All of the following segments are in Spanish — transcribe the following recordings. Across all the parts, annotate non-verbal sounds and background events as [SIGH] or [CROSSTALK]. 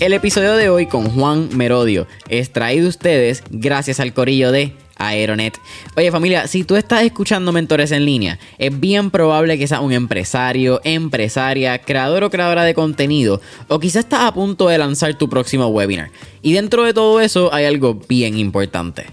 El episodio de hoy con Juan Merodio es traído ustedes gracias al corillo de Aeronet. Oye familia, si tú estás escuchando mentores en línea, es bien probable que seas un empresario, empresaria, creador o creadora de contenido, o quizás estás a punto de lanzar tu próximo webinar. Y dentro de todo eso hay algo bien importante,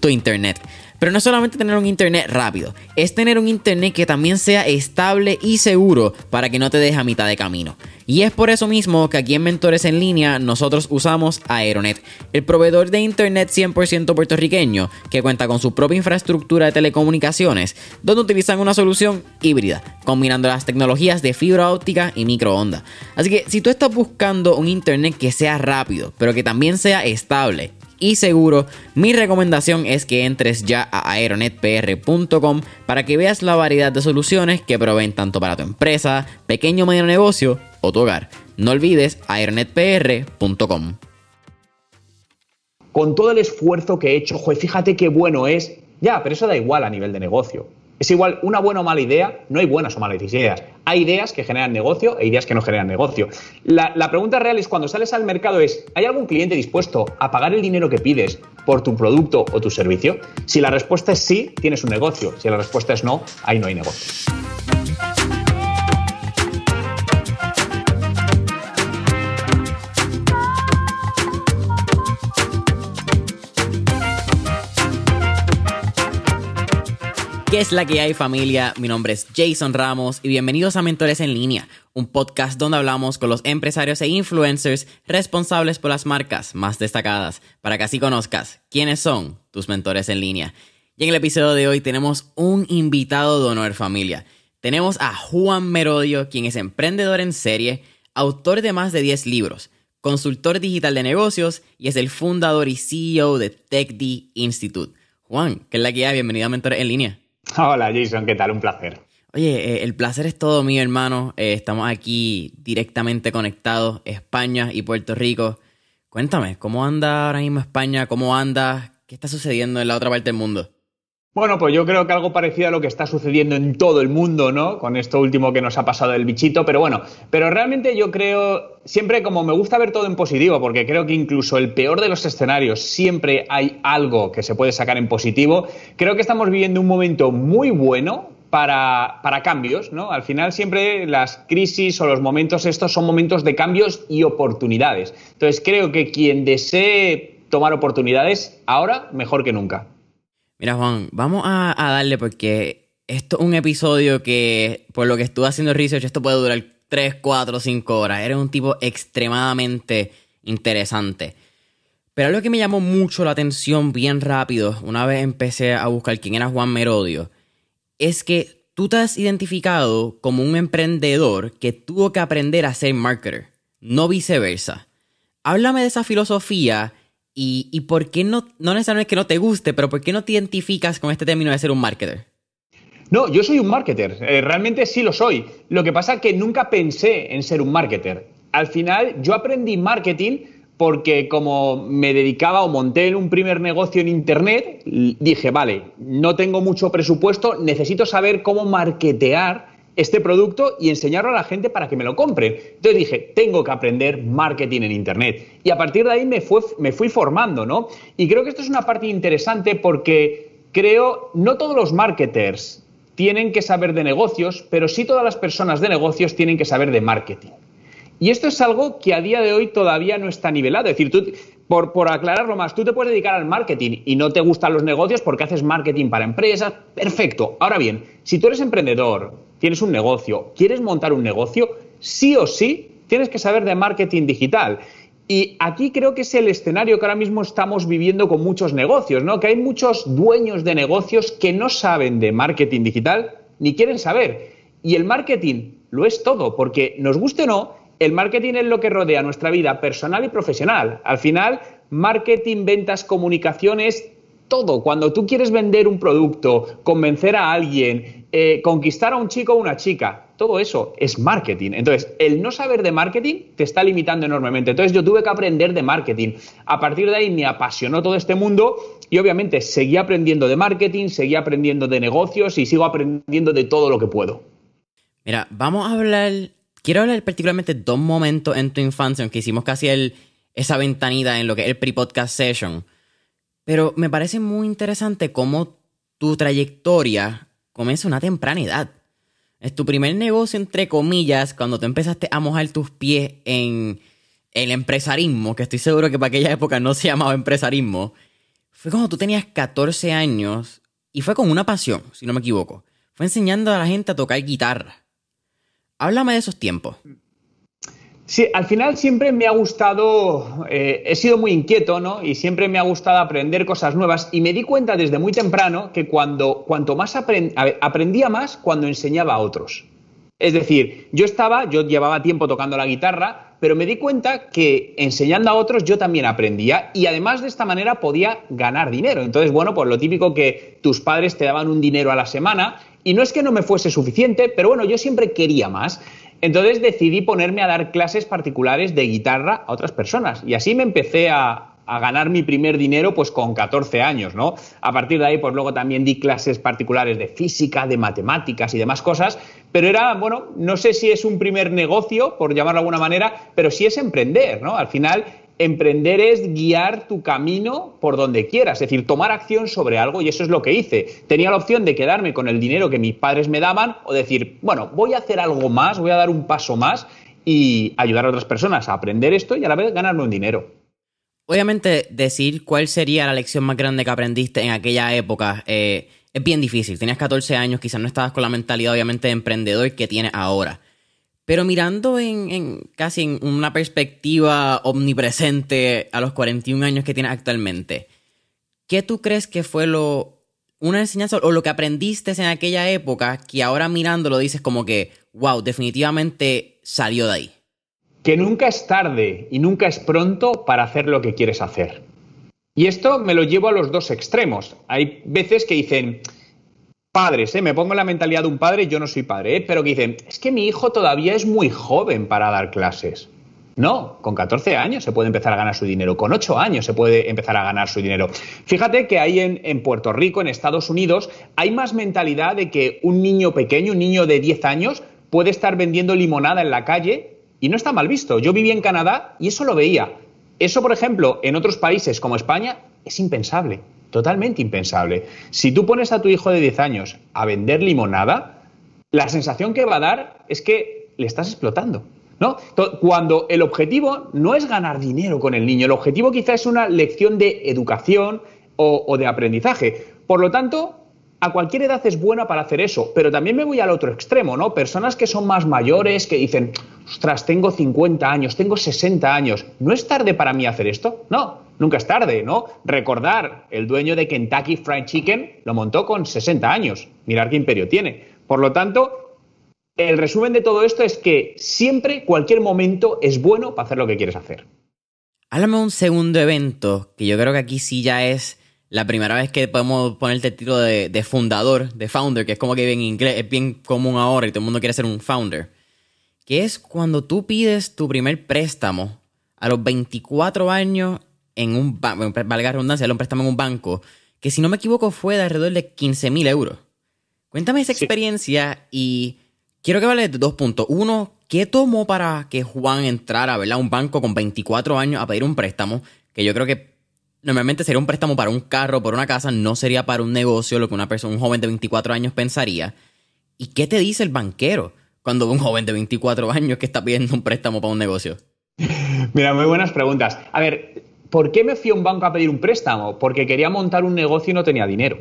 tu internet. Pero no solamente tener un internet rápido, es tener un internet que también sea estable y seguro para que no te deje a mitad de camino. Y es por eso mismo que aquí en Mentores en Línea nosotros usamos Aeronet, el proveedor de internet 100% puertorriqueño que cuenta con su propia infraestructura de telecomunicaciones, donde utilizan una solución híbrida, combinando las tecnologías de fibra óptica y microondas. Así que si tú estás buscando un internet que sea rápido, pero que también sea estable, y seguro, mi recomendación es que entres ya a aeronetpr.com para que veas la variedad de soluciones que proveen tanto para tu empresa, pequeño o medio negocio o tu hogar. No olvides aeronetpr.com. Con todo el esfuerzo que he hecho, joder, fíjate qué bueno es. Ya, pero eso da igual a nivel de negocio. Es igual, una buena o mala idea, no hay buenas o malas ideas. Hay ideas que generan negocio e ideas que no generan negocio. La, la, pregunta real es cuando sales al mercado es, ¿hay algún cliente dispuesto a pagar el dinero que pides por tu producto o tu servicio? Si la respuesta es sí, tienes un negocio. Si la respuesta es no, ahí no hay negocio. ¿Qué es la que hay familia? Mi nombre es Jason Ramos y bienvenidos a Mentores en línea, un podcast donde hablamos con los empresarios e influencers responsables por las marcas más destacadas, para que así conozcas quiénes son tus mentores en línea. Y en el episodio de hoy tenemos un invitado de honor familia. Tenemos a Juan Merodio, quien es emprendedor en serie, autor de más de 10 libros, consultor digital de negocios y es el fundador y CEO de TechD Institute. Juan, ¿qué es la que hay? Bienvenido a Mentores en línea. [LAUGHS] Hola Jason, ¿qué tal? Un placer. Oye, eh, el placer es todo mío, hermano. Eh, estamos aquí directamente conectados, España y Puerto Rico. Cuéntame, ¿cómo anda ahora mismo España? ¿Cómo anda? ¿Qué está sucediendo en la otra parte del mundo? Bueno, pues yo creo que algo parecido a lo que está sucediendo en todo el mundo, ¿no? Con esto último que nos ha pasado el bichito, pero bueno, pero realmente yo creo, siempre como me gusta ver todo en positivo, porque creo que incluso el peor de los escenarios siempre hay algo que se puede sacar en positivo, creo que estamos viviendo un momento muy bueno para, para, cambios, ¿no? Al final siempre las crisis o los momentos estos son momentos de cambios y oportunidades. Entonces creo que quien desee tomar oportunidades ahora, mejor que nunca. Mira, Juan, vamos a, darle porque esto es un episodio que, por lo que estuve haciendo research, esto puede durar 3, 4, 5 horas. Eres un tipo extremadamente interesante. Pero algo que me llamó mucho la atención bien rápido, una vez empecé a buscar quién era Juan Merodio, es que tú te has identificado como un emprendedor que tuvo que aprender a ser marketer, no viceversa. Háblame de esa filosofía y, por qué no, no necesariamente que no te guste, pero por qué no te identificas con este término de ser un marketer. No, yo soy un marketer, eh, realmente sí lo soy. Lo que pasa es que nunca pensé en ser un marketer. Al final yo aprendí marketing porque como me dedicaba o monté un primer negocio en Internet, dije, vale, no tengo mucho presupuesto, necesito saber cómo marketear este producto y enseñarlo a la gente para que me lo compren. Entonces dije, tengo que aprender marketing en Internet. Y a partir de ahí me, fue, me fui formando, ¿no? Y creo que esto es una parte interesante porque creo, no todos los marketers tienen que saber de negocios, pero sí todas las personas de negocios tienen que saber de marketing. Y esto es algo que a día de hoy todavía no está nivelado. Es decir, tú, por, por, aclararlo más, tú te puedes dedicar al marketing y no te gustan los negocios porque haces marketing para empresas. Perfecto. Ahora bien, si tú eres emprendedor, tienes un negocio, quieres montar un negocio, sí o sí tienes que saber de marketing digital. Y aquí creo que es el escenario que ahora mismo estamos viviendo con muchos negocios, ¿no? Que hay muchos dueños de negocios que no saben de marketing digital ni quieren saber. Y el marketing lo es todo, porque nos guste o no, el marketing es lo que rodea nuestra vida personal y profesional. Al final, marketing, ventas, comunicaciones, todo. Cuando tú quieres vender un producto, convencer a alguien, eh, conquistar a un chico o una chica, todo eso es marketing. Entonces, el no saber de marketing te está limitando enormemente. Entonces, yo tuve que aprender de marketing. A partir de ahí me apasionó todo este mundo y obviamente seguí aprendiendo de marketing, seguí aprendiendo de negocios y sigo aprendiendo de todo lo que puedo. Mira, vamos a hablar quiero hablar particularmente dos momentos en tu infancia, aunque hicimos casi el, esa ventanita en lo que es el pre-podcast session. Pero me parece muy interesante cómo tu trayectoria comienza a una temprana edad. Es tu primer negocio, entre comillas, cuando tú empezaste a mojar tus pies en el empresarismo, que estoy seguro que para aquella época no se llamaba empresarismo. Fue cuando tú tenías 14 años y fue con una pasión, si no me equivoco. Fue enseñando a la gente a tocar guitarra. Háblame de esos tiempos. Sí, al final siempre me ha gustado, eh, he sido muy inquieto, ¿no? Y siempre me ha gustado aprender cosas nuevas y me di cuenta desde muy temprano que cuando, cuanto más aprendía más cuando enseñaba a otros. Es decir, yo estaba, yo llevaba tiempo tocando la guitarra, pero me di cuenta que enseñando a otros yo también aprendía y además de esta manera podía ganar dinero. Entonces, bueno, pues lo típico que tus padres te daban un dinero a la semana y no es que no me fuese suficiente, pero bueno, yo siempre quería más. Entonces decidí ponerme a dar clases particulares de guitarra a otras personas y así me empecé a, ganar mi primer dinero pues con 14 años, ¿no? A partir de ahí pues luego también di clases particulares de física, de matemáticas y demás cosas, pero era, bueno, no sé si es un primer negocio, por llamarlo de alguna manera, pero sí es emprender, ¿no? Al final Emprender es guiar tu camino por donde quieras, es decir, tomar acción sobre algo y eso es lo que hice. Tenía la opción de quedarme con el dinero que mis padres me daban o decir, bueno, voy a hacer algo más, voy a dar un paso más y ayudar a otras personas a aprender esto y a la vez ganarme un dinero. Obviamente, decir cuál sería la lección más grande que aprendiste en aquella época eh, es bien difícil. Tenías 14 años, quizás no estabas con la mentalidad, obviamente, de emprendedor que tienes ahora. Pero mirando en, casi en una perspectiva omnipresente a los 41 años que tienes actualmente, ¿qué tú crees que fue lo una enseñanza o lo que aprendiste en aquella época que ahora mirándolo dices como que, wow, definitivamente salió de ahí? Que nunca es tarde y nunca es pronto para hacer lo que quieres hacer. Y esto me lo llevo a los dos extremos. Hay veces que dicen, padres, ¿eh? me pongo en la mentalidad de un padre, yo no soy padre, ¿eh? pero que dicen, es que mi hijo todavía es muy joven para dar clases. No, con 14 años se puede empezar a ganar su dinero, con 8 años se puede empezar a ganar su dinero. Fíjate que ahí en, en, Puerto Rico, en Estados Unidos, hay más mentalidad de que un niño pequeño, un niño de 10 años, puede estar vendiendo limonada en la calle y no está mal visto. Yo viví en Canadá y eso lo veía. Eso, por ejemplo, en otros países como España es impensable. Totalmente impensable. Si tú pones a tu hijo de 10 años a vender limonada, la sensación que va a dar es que le estás explotando. ¿no? Cuando el objetivo no es ganar dinero con el niño, el objetivo quizá es una lección de educación o, o de aprendizaje. Por lo tanto, a cualquier edad es buena para hacer eso, pero también me voy al otro extremo, ¿no? Personas que son más mayores, que dicen, ostras, tengo 50 años, tengo 60 años, ¿no es tarde para mí hacer esto? No, nunca es tarde, ¿no? Recordar, el dueño de Kentucky Fried Chicken lo montó con 60 años, mirar qué imperio tiene. Por lo tanto, el resumen de todo esto es que siempre, cualquier momento es bueno para hacer lo que quieres hacer. Háblame un segundo evento, que yo creo que aquí sí ya es la primera vez que podemos ponerte el título de, fundador, de founder, que es como que en inglés es bien común ahora y todo el mundo quiere ser un founder, que es cuando tú pides tu primer préstamo a los 24 años en un banco, valga redundancia, un préstamo en un banco, que si no me equivoco fue de alrededor de 15 mil euros. Cuéntame esa experiencia y quiero que hables de dos puntos. Uno, ¿qué tomó para que Juan entrara a un banco con 24 años a pedir un préstamo? Que yo creo que normalmente sería un préstamo para un carro, por una casa, no sería para un negocio, lo que una persona, un joven de 24 años pensaría. ¿Y qué te dice el banquero cuando un joven de 24 años que está pidiendo un préstamo para un negocio? Mira, muy buenas preguntas. A ver, ¿por qué me fui a un banco a pedir un préstamo? Porque quería montar un negocio y no tenía dinero.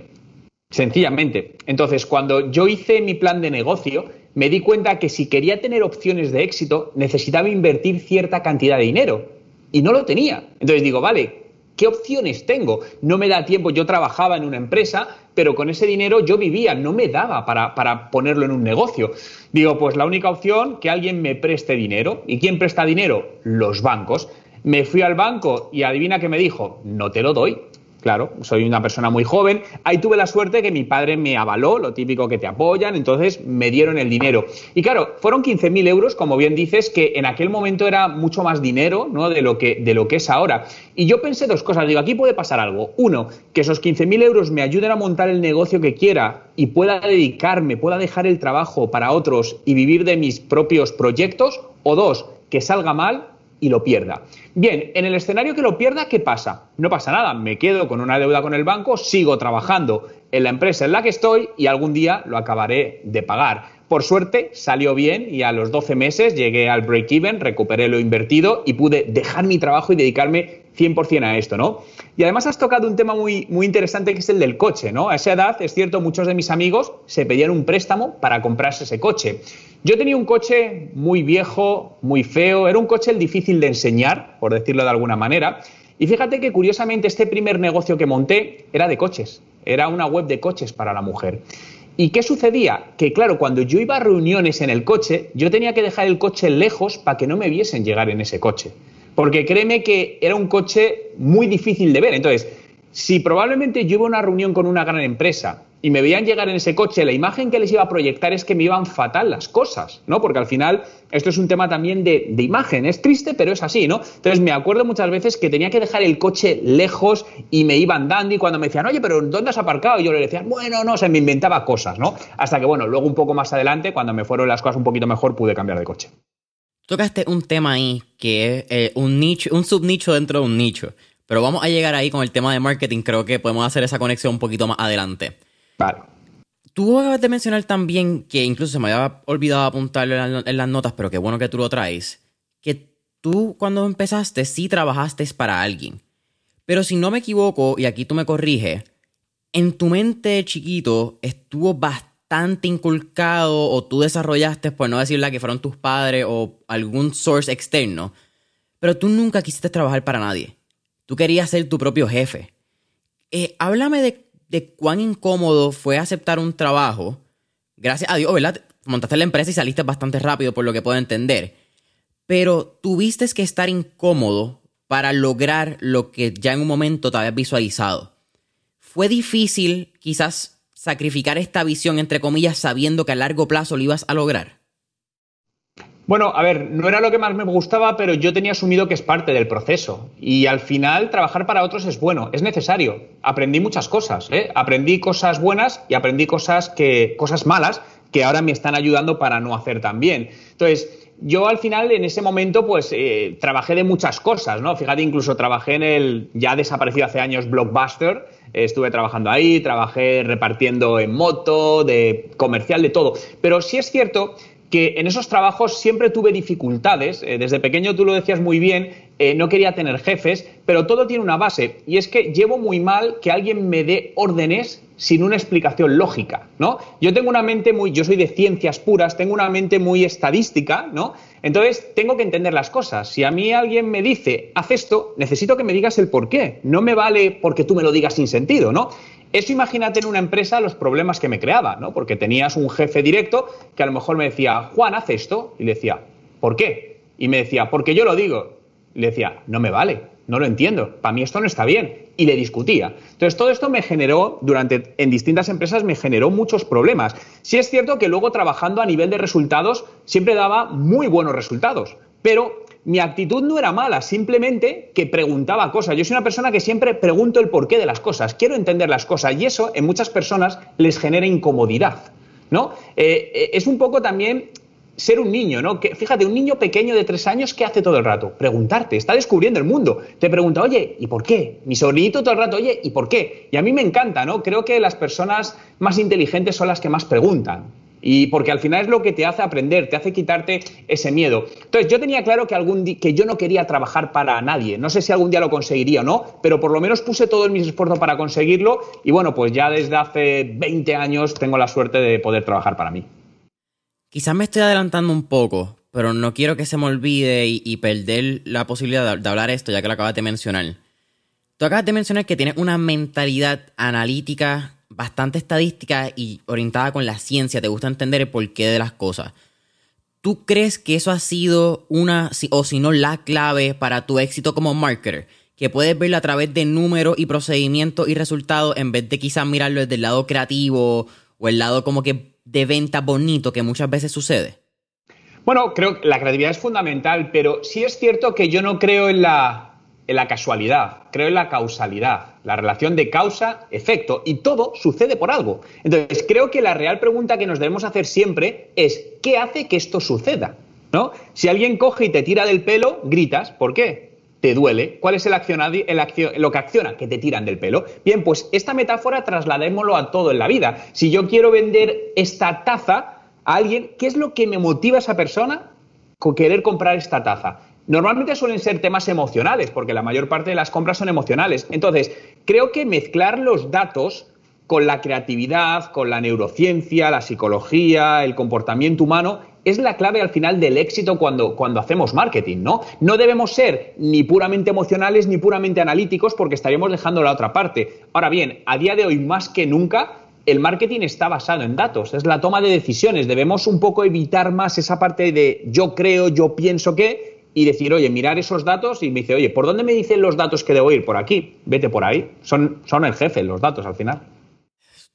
Sencillamente. Entonces, cuando yo hice mi plan de negocio, me di cuenta que si quería tener opciones de éxito, necesitaba invertir cierta cantidad de dinero. Y no lo tenía. Entonces digo, vale, ¿Qué opciones tengo? No me da tiempo, yo trabajaba en una empresa, pero con ese dinero yo vivía, no me daba para, ponerlo en un negocio. Digo, pues la única opción, que alguien me preste dinero. ¿Y quién presta dinero? Los bancos. Me fui al banco y adivina qué me dijo, no te lo doy. Claro, soy una persona muy joven. Ahí tuve la suerte que mi padre me avaló, lo típico que te apoyan, entonces me dieron el dinero. Y claro, fueron 15.000 euros, como bien dices, que en aquel momento era mucho más dinero ¿no? de, lo que, de lo que es ahora. Y yo pensé dos cosas, digo, aquí puede pasar algo. Uno, que esos 15.000 euros me ayuden a montar el negocio que quiera y pueda dedicarme, pueda dejar el trabajo para otros y vivir de mis propios proyectos. O dos, que salga mal y lo pierda. Bien, en el escenario que lo pierda, ¿qué pasa? No pasa nada, me quedo con una deuda con el banco, sigo trabajando en la empresa en la que estoy y algún día lo acabaré de pagar. Por suerte salió bien y a los 12 meses llegué al break-even, recuperé lo invertido y pude dejar mi trabajo y dedicarme 100% a esto, ¿no? Y además has tocado un tema muy, muy interesante que es el del coche, ¿no? A esa edad, es cierto, muchos de mis amigos se pedían un préstamo para comprarse ese coche. Yo tenía un coche muy viejo, muy feo, era un coche difícil de enseñar, por decirlo de alguna manera. Y fíjate que curiosamente este primer negocio que monté era de coches, era una web de coches para la mujer. ¿Y qué sucedía? Que claro, cuando yo iba a reuniones en el coche, yo tenía que dejar el coche lejos para que no me viesen llegar en ese coche. Porque créeme que era un coche muy difícil de ver. Entonces, si probablemente yo iba a una reunión con una gran empresa y me veían llegar en ese coche, la imagen que les iba a proyectar es que me iban fatal las cosas, ¿no? Porque al final esto es un tema también de, imagen, es triste, pero es así, ¿no? Entonces me acuerdo muchas veces que tenía que dejar el coche lejos y me iban dando y cuando me decían, oye, pero ¿dónde has aparcado? Y yo le decía, bueno, no, o sea, me inventaba cosas, ¿no? Hasta que, bueno, luego un poco más adelante, cuando me fueron las cosas un poquito mejor, pude cambiar de coche. Tocaste un tema ahí que es eh, un nicho, un subnicho dentro de un nicho. Pero vamos a llegar ahí con el tema de marketing. Creo que podemos hacer esa conexión un poquito más adelante. Vale. Tú acabas de mencionar también que incluso se me había olvidado apuntarlo en las notas, pero qué bueno que tú lo traes. Que tú cuando empezaste sí trabajaste para alguien. Pero si no me equivoco, y aquí tú me corriges, en tu mente chiquito estuvo bastante inculcado o tú desarrollaste, por no decir la que fueron tus padres o algún source externo, pero tú nunca quisiste trabajar para nadie. Tú querías ser tu propio jefe. Eh, háblame de de cuán incómodo fue aceptar un trabajo. Gracias a Dios, ¿verdad? Montaste la empresa y saliste bastante rápido, por lo que puedo entender. Pero tuviste que estar incómodo para lograr lo que ya en un momento te habías visualizado. Fue difícil, quizás, sacrificar esta visión, entre comillas, sabiendo que a largo plazo lo ibas a lograr. Bueno, a ver, no era lo que más me gustaba, pero yo tenía asumido que es parte del proceso. Y al final, trabajar para otros es bueno, es necesario. Aprendí muchas cosas, ¿eh? Aprendí cosas buenas y aprendí cosas, que, cosas malas que ahora me están ayudando para no hacer tan bien. Entonces, yo al final, en ese momento, pues eh, trabajé de muchas cosas, ¿no? Fíjate, incluso trabajé en el ya desaparecido hace años Blockbuster. estuve trabajando ahí, trabajé repartiendo en moto, de comercial, de todo. Pero sí es cierto que en esos trabajos siempre tuve dificultades. Eh, desde pequeño tú lo decías muy bien, eh, no quería tener jefes, pero todo tiene una base y es que llevo muy mal que alguien me dé órdenes sin una explicación lógica, ¿no? Yo tengo una mente muy, yo soy de ciencias puras, tengo una mente muy estadística, ¿no? Entonces tengo que entender las cosas. Si a mí alguien me dice, haz esto, necesito que me digas el por qué. No me vale porque tú me lo digas sin sentido, ¿no? Eso imagínate en una empresa los problemas que me creaba, ¿no? Porque tenías un jefe directo que a lo mejor me decía, Juan, haz esto. Y le decía, ¿por qué? Y me decía, porque yo lo digo. Le decía, no me vale, no lo entiendo, para mí esto no está bien. Y le discutía. Entonces, todo esto me generó, durante, en distintas empresas, me generó muchos problemas. Sí es cierto que luego trabajando a nivel de resultados, siempre daba muy buenos resultados. Pero mi actitud no era mala, simplemente que preguntaba cosas. Yo soy una persona que siempre pregunto el porqué de las cosas, quiero entender las cosas y eso en muchas personas les genera incomodidad. ¿no? Eh, eh, es un poco también ser un niño, ¿no? Que, fíjate, un niño pequeño de tres años, ¿qué hace todo el rato? Preguntarte, está descubriendo el mundo. Te pregunta, oye, ¿y por qué? Mi sobrinito todo el rato, oye, ¿y por qué? Y a mí me encanta, ¿no? Creo que las personas más inteligentes son las que más preguntan. Y porque al final es lo que te hace aprender, te hace quitarte ese miedo. Entonces, yo tenía claro que, algún que yo no quería trabajar para nadie. No sé si algún día lo conseguiría o no, pero por lo menos puse todo mis esfuerzo para conseguirlo. Y bueno, pues ya desde hace 20 años tengo la suerte de poder trabajar para mí. Quizás me estoy adelantando un poco, pero no quiero que se me olvide y, perder la posibilidad de, de hablar esto, ya que lo acabas de mencionar. Tú acabas de mencionar que tienes una mentalidad analítica bastante estadística y orientada con la ciencia, te gusta entender el porqué de las cosas. ¿Tú crees que eso ha sido una, o si no, la clave para tu éxito como marketer? que puedes verlo a través de números y procedimientos y resultados en vez de quizás mirarlo desde el lado creativo o el lado como que de venta bonito que muchas veces sucede? Bueno, creo que la creatividad es fundamental, pero sí es cierto que yo no creo en la, en la casualidad, creo en la causalidad, la relación de causa-efecto, y todo sucede por algo. Entonces, creo que la real pregunta que nos debemos hacer siempre es, ¿qué hace que esto suceda? ¿No? Si alguien coge y te tira del pelo, gritas, ¿por qué? Te duele. ¿Cuál es el lo que acciona? Que te tiran del pelo. Bien, pues esta metáfora trasladémoslo a todo en la vida. Si yo quiero vender esta taza, a alguien, ¿qué es lo que me motiva a esa persona con querer comprar esta taza? Normalmente suelen ser temas emocionales, porque la mayor parte de las compras son emocionales. Entonces, creo que mezclar los datos con la creatividad, con la neurociencia, la psicología, el comportamiento humano, es la clave al final del éxito cuando, cuando hacemos marketing, ¿no? No debemos ser ni puramente emocionales ni puramente analíticos porque estaríamos dejando la otra parte. Ahora bien, a día de hoy más que nunca el marketing está basado en datos, es la toma de decisiones. Debemos un poco evitar más esa parte de yo creo, yo pienso que, y decir, oye, mirar esos datos y me dice, oye, ¿por dónde me dicen los datos que debo ir? Por aquí, vete por ahí. Son, son el jefe los datos al final.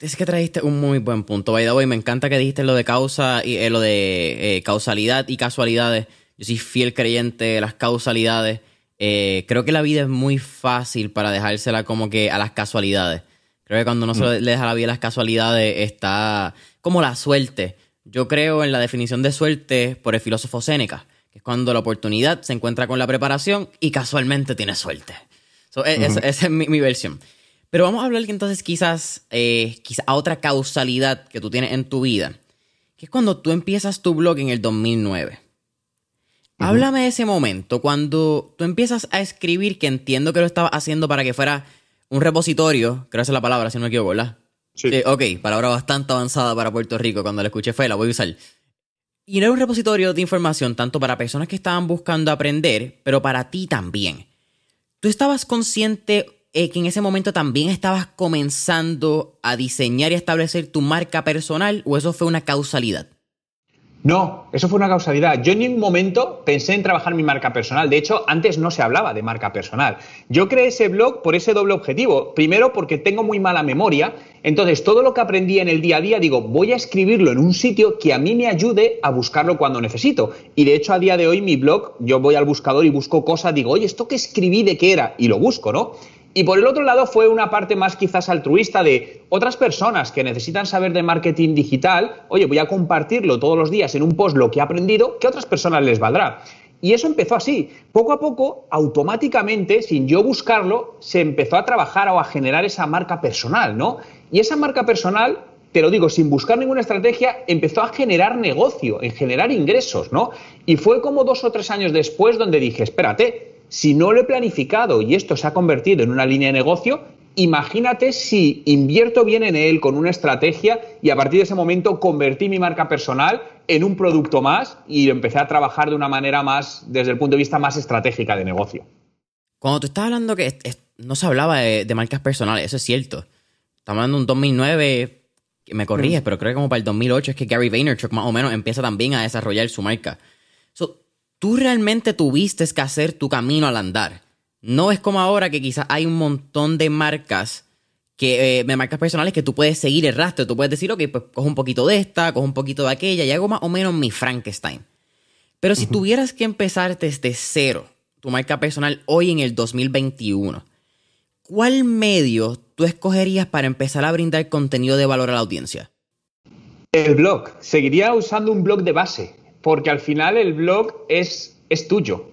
Es que trajiste un muy buen punto, by the me encanta que dijiste lo de causa y eh, lo de eh, causalidad y casualidades. Yo soy fiel creyente de las causalidades. Eh, creo que la vida es muy fácil para dejársela como que a las casualidades. Creo que cuando uno se mm. le deja la vida las casualidades está como la suerte. Yo creo en la definición de suerte por el filósofo Séneca, que es cuando la oportunidad se encuentra con la preparación y casualmente tiene suerte. E, esa, es mi, versión. Pero vamos a hablar entonces quizás, eh, quizás a otra causalidad que tú tienes en tu vida, que es cuando tú empiezas tu blog en el 2009. Háblame de ese momento, cuando tú empiezas a escribir, que entiendo que lo estabas haciendo para que fuera un repositorio, creo que esa es la palabra, si no me equivoco, ¿verdad? Sí. ok, palabra bastante avanzada para Puerto Rico. Cuando la escuché fue, la voy a usar. Y era un repositorio de información tanto para personas que estaban buscando aprender, pero para ti también. ¿Tú estabas consciente eh, que en ese momento también estabas comenzando a diseñar y establecer tu marca personal o eso fue una causalidad? No, eso fue una causalidad. Yo en ningún momento pensé en trabajar mi marca personal. De hecho, antes no se hablaba de marca personal. Yo creé ese blog por ese doble objetivo. Primero, porque tengo muy mala memoria. Entonces, todo lo que aprendí en el día a día, digo, voy a escribirlo en un sitio que a mí me ayude a buscarlo cuando necesito. Y de hecho, a día de hoy, mi blog, yo voy al buscador y busco cosas, digo, oye, ¿esto que escribí de qué era? Y lo busco, ¿no? Y por el otro lado fue una parte más quizás altruista de otras personas que necesitan saber de marketing digital, oye, voy a compartirlo todos los días en un post lo que he aprendido, que otras personas les valdrá. Y eso empezó así. Poco a poco, automáticamente, sin yo buscarlo, se empezó a trabajar o a generar esa marca personal, ¿no? Y esa marca personal, te lo digo, sin buscar ninguna estrategia, empezó a generar negocio, en generar ingresos, ¿no? Y fue como dos o tres años después donde dije, espérate, si no lo he planificado y esto se ha convertido en una línea de negocio, imagínate si invierto bien en él con una estrategia y a partir de ese momento convertí mi marca personal en un producto más y empecé a trabajar de una manera más, desde el punto de vista más estratégica de negocio. Cuando tú estás hablando que no se hablaba de, marcas personales, eso es cierto. Estamos hablando de un 2009, me corriges, mm. pero creo que como para el 2008 es que Gary Vaynerchuk más o menos empieza también a desarrollar su marca tú realmente tuviste que hacer tu camino al andar. No es como ahora que quizás hay un montón de marcas que, eh, de marcas personales que tú puedes seguir el rastro. Tú puedes decir, ok, pues cojo un poquito de esta, cojo un poquito de aquella y hago más o menos mi Frankenstein. Pero si tuvieras que empezar desde cero tu marca personal hoy en el 2021, ¿cuál medio tú escogerías para empezar a brindar contenido de valor a la audiencia? El blog. Seguiría usando un blog de base porque al final el blog es, tuyo.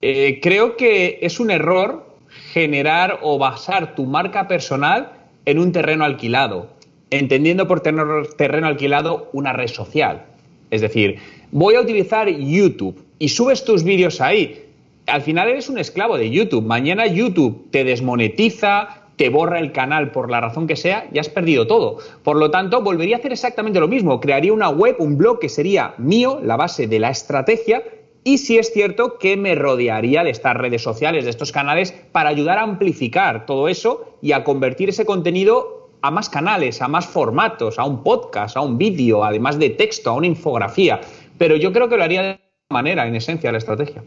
Eh, creo que es un error generar o basar tu marca personal en un terreno alquilado, entendiendo por terreno alquilado una red social. Es decir, voy a utilizar YouTube y subes tus vídeos ahí. Al final eres un esclavo de YouTube. Mañana YouTube te desmonetiza, te borra el canal por la razón que sea, ya has perdido todo. Por lo tanto, volvería a hacer exactamente lo mismo. Crearía una web, un blog que sería mío, la base de la estrategia, y si es cierto que me rodearía de estas redes sociales, de estos canales, para ayudar a amplificar todo eso y a convertir ese contenido a más canales, a más formatos, a un podcast, a un vídeo, además de texto, a una infografía. Pero yo creo que lo haría de manera, en esencia, la estrategia.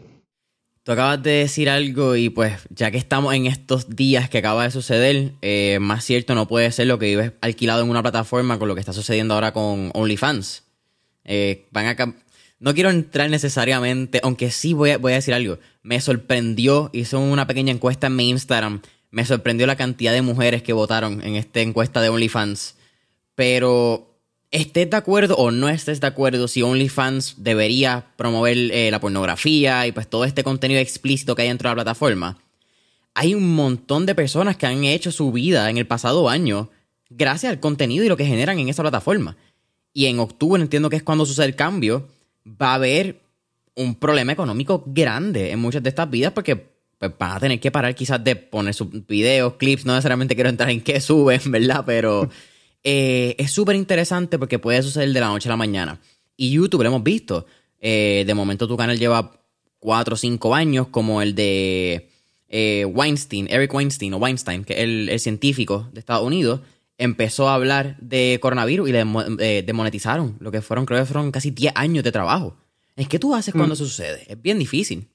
Tú acabas de decir algo y pues ya que estamos en estos días que acaba de suceder, eh, más cierto no puede ser lo que vives alquilado en una plataforma con lo que está sucediendo ahora con OnlyFans. Eh, van a no quiero entrar necesariamente, aunque sí voy a, voy a decir algo. Me sorprendió, hice una pequeña encuesta en mi Instagram, me sorprendió la cantidad de mujeres que votaron en esta encuesta de OnlyFans. Pero estés de acuerdo o no estés de acuerdo si OnlyFans debería promover eh, la pornografía y pues todo este contenido explícito que hay dentro de la plataforma, hay un montón de personas que han hecho su vida en el pasado año gracias al contenido y lo que generan en esa plataforma. Y en octubre entiendo que es cuando sucede el cambio, va a haber un problema económico grande en muchas de estas vidas porque pues, van a tener que parar quizás de poner sus videos, clips, no necesariamente quiero entrar en qué suben, [LAUGHS] ¿verdad? Pero... Eh, es súper interesante porque puede suceder de la noche a la mañana. Y YouTube lo hemos visto. Eh, de momento tu canal lleva 4 o 5 años, como el de eh, Weinstein, Eric Weinstein o Weinstein, que es el, científico de Estados Unidos, empezó a hablar de coronavirus y le demonetizaron. Lo que fueron, creo que fueron casi 10 años de trabajo. Es que tú haces cuando mm. sucede. Es bien difícil.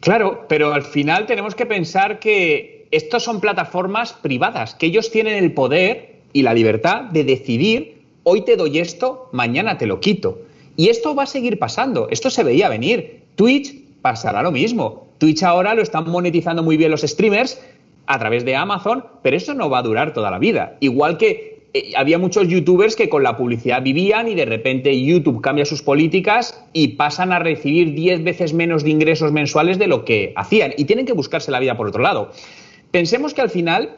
Claro, pero al final tenemos que pensar que estas son plataformas privadas, que ellos tienen el poder y la libertad de decidir, hoy te doy esto, mañana te lo quito. Y esto va a seguir pasando, esto se veía venir. Twitch pasará lo mismo. Twitch ahora lo están monetizando muy bien los streamers a través de Amazon, pero eso no va a durar toda la vida. Igual que eh, había muchos youtubers que con la publicidad vivían y de repente YouTube cambia sus políticas y pasan a recibir 10 veces menos de ingresos mensuales de lo que hacían y tienen que buscarse la vida por otro lado. Pensemos que al final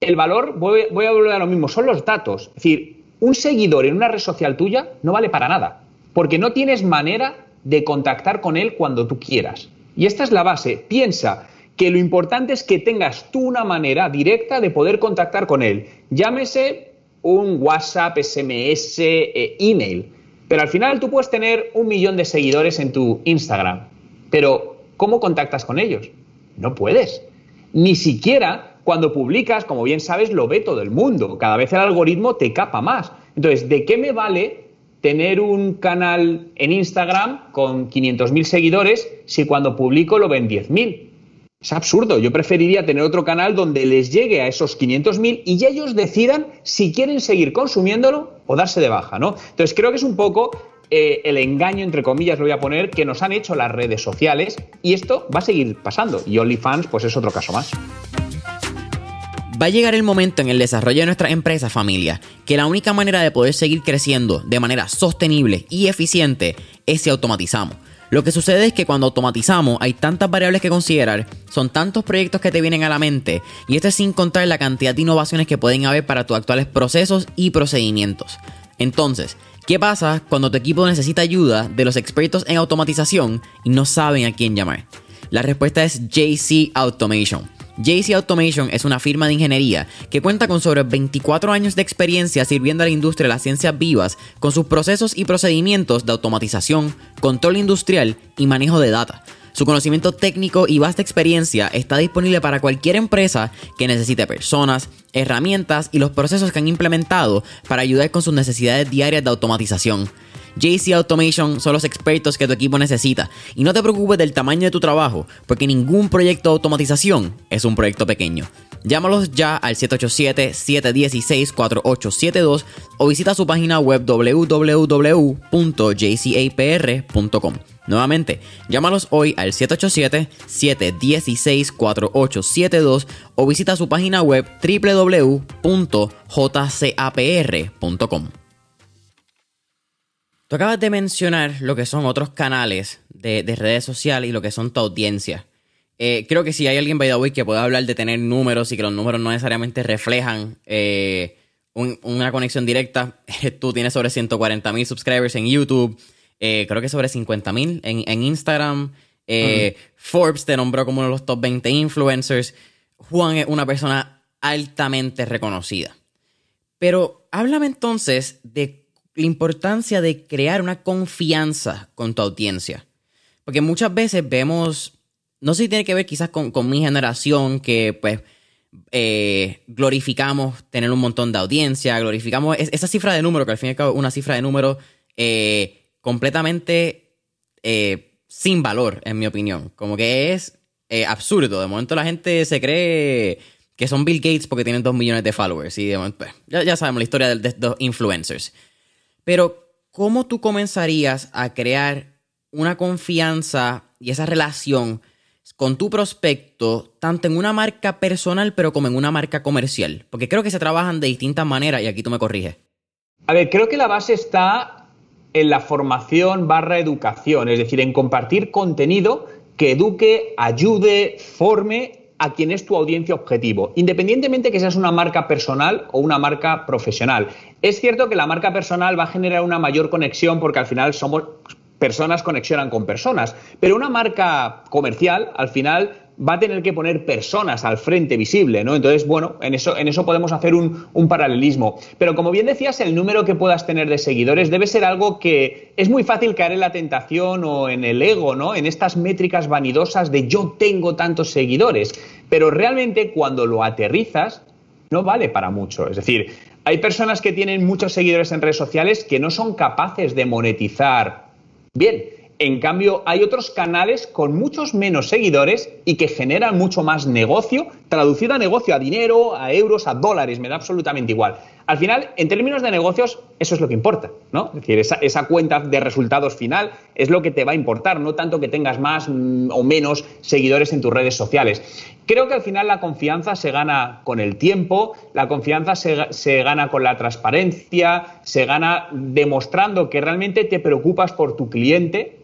el valor, voy, a volver a lo mismo, son los datos. Es decir, un seguidor en una red social tuya no vale para nada, porque no tienes manera de contactar con él cuando tú quieras. Y esta es la base. Piensa que lo importante es que tengas tú una manera directa de poder contactar con él. Llámese un WhatsApp, SMS, eh, email. Pero al final tú puedes tener un millón de seguidores en tu Instagram. Pero, ¿cómo contactas con ellos? No puedes. Ni siquiera cuando publicas, como bien sabes, lo ve todo el mundo. Cada vez el algoritmo te capa más. Entonces, ¿de qué me vale tener un canal en Instagram con 500.000 seguidores si cuando publico lo ven 10.000? Es absurdo. Yo preferiría tener otro canal donde les llegue a esos 500.000 y ellos decidan si quieren seguir consumiéndolo o darse de baja, ¿no? Entonces creo que es un poco eh, el engaño, entre comillas, lo voy a poner, que nos han hecho las redes sociales y esto va a seguir pasando. Y OnlyFans, pues es otro caso más. Va a llegar el momento en el desarrollo de nuestra empresa familia que la única manera de poder seguir creciendo de manera sostenible y eficiente es si automatizamos. Lo que sucede es que cuando automatizamos hay tantas variables que considerar, son tantos proyectos que te vienen a la mente, y esto es sin contar la cantidad de innovaciones que pueden haber para tus actuales procesos y procedimientos. Entonces, ¿qué pasa cuando tu equipo necesita ayuda de los expertos en automatización y no saben a quién llamar? La respuesta es JC Automation. JC Automation es una firma de ingeniería que cuenta con sobre 24 años de experiencia sirviendo a la industria de las ciencias vivas con sus procesos y procedimientos de automatización, control industrial y manejo de data. Su conocimiento técnico y vasta experiencia está disponible para cualquier empresa que necesite personas, herramientas y los procesos que han implementado para ayudar con sus necesidades diarias de automatización. JC Automation son los expertos que tu equipo necesita. Y no te preocupes del tamaño de tu trabajo, porque ningún proyecto de automatización es un proyecto pequeño. Llámalos ya al 787-716-4872 o visita su página web www.jcapr.com. Nuevamente, llámalos hoy al 787-716-4872 o visita su página web www.jcapr.com. Tú acabas de mencionar lo que son otros canales de, redes sociales y lo que son tu audiencia. Eh, creo que si hay alguien, by the way, que pueda hablar de tener números y que los números no necesariamente reflejan eh, una conexión directa, [LAUGHS] tú tienes sobre 140 mil subscribers en YouTube, eh, creo que sobre 50 mil en, Instagram. Forbes te nombró como uno de los top 20 influencers. Juan es una persona altamente reconocida. Pero háblame entonces de la importancia de crear una confianza con tu audiencia. Porque muchas veces vemos, no sé si tiene que ver quizás con, mi generación, que pues eh, glorificamos tener un montón de audiencia, glorificamos esa cifra de número, que al fin y al cabo es una cifra de número eh, completamente eh, sin valor, en mi opinión. Como que es absurdo. De momento la gente se cree que son Bill Gates porque tienen dos millones de followers. Y de momento, pues, ya, sabemos la historia de los influencers. Pero, ¿cómo tú comenzarías a crear una confianza y esa relación con tu prospecto, tanto en una marca personal, pero como en una marca comercial? Porque creo que se trabajan de distintas maneras y aquí tú me corriges. A ver, creo que la base está en la formación barra educación, es decir, en compartir contenido que eduque, ayude, forme a quien es tu audiencia objetivo, independientemente que seas una marca personal o una marca profesional. Es cierto que la marca personal va a generar una mayor conexión porque al final somos personas conexionan con personas, pero una marca comercial al final va a tener que poner personas al frente visible, ¿no? Entonces, bueno, en eso, podemos hacer un, un, paralelismo. Pero como bien decías, el número que puedas tener de seguidores debe ser algo que es muy fácil caer en la tentación o en el ego, ¿no? En estas métricas vanidosas de yo tengo tantos seguidores. Pero realmente cuando lo aterrizas, no vale para mucho. Es decir, hay personas que tienen muchos seguidores en redes sociales que no son capaces de monetizar bien. En cambio, hay otros canales con muchos menos seguidores y que generan mucho más negocio, traducido a negocio, a dinero, a euros, a dólares, me da absolutamente igual. Al final, en términos de negocios, eso es lo que importa, ¿no? Es decir, esa, cuenta de resultados final es lo que te va a importar, no tanto que tengas más mm, o menos seguidores en tus redes sociales. Creo que al final la confianza se gana con el tiempo, la confianza se, se, gana con la transparencia, se gana demostrando que realmente te preocupas por tu cliente,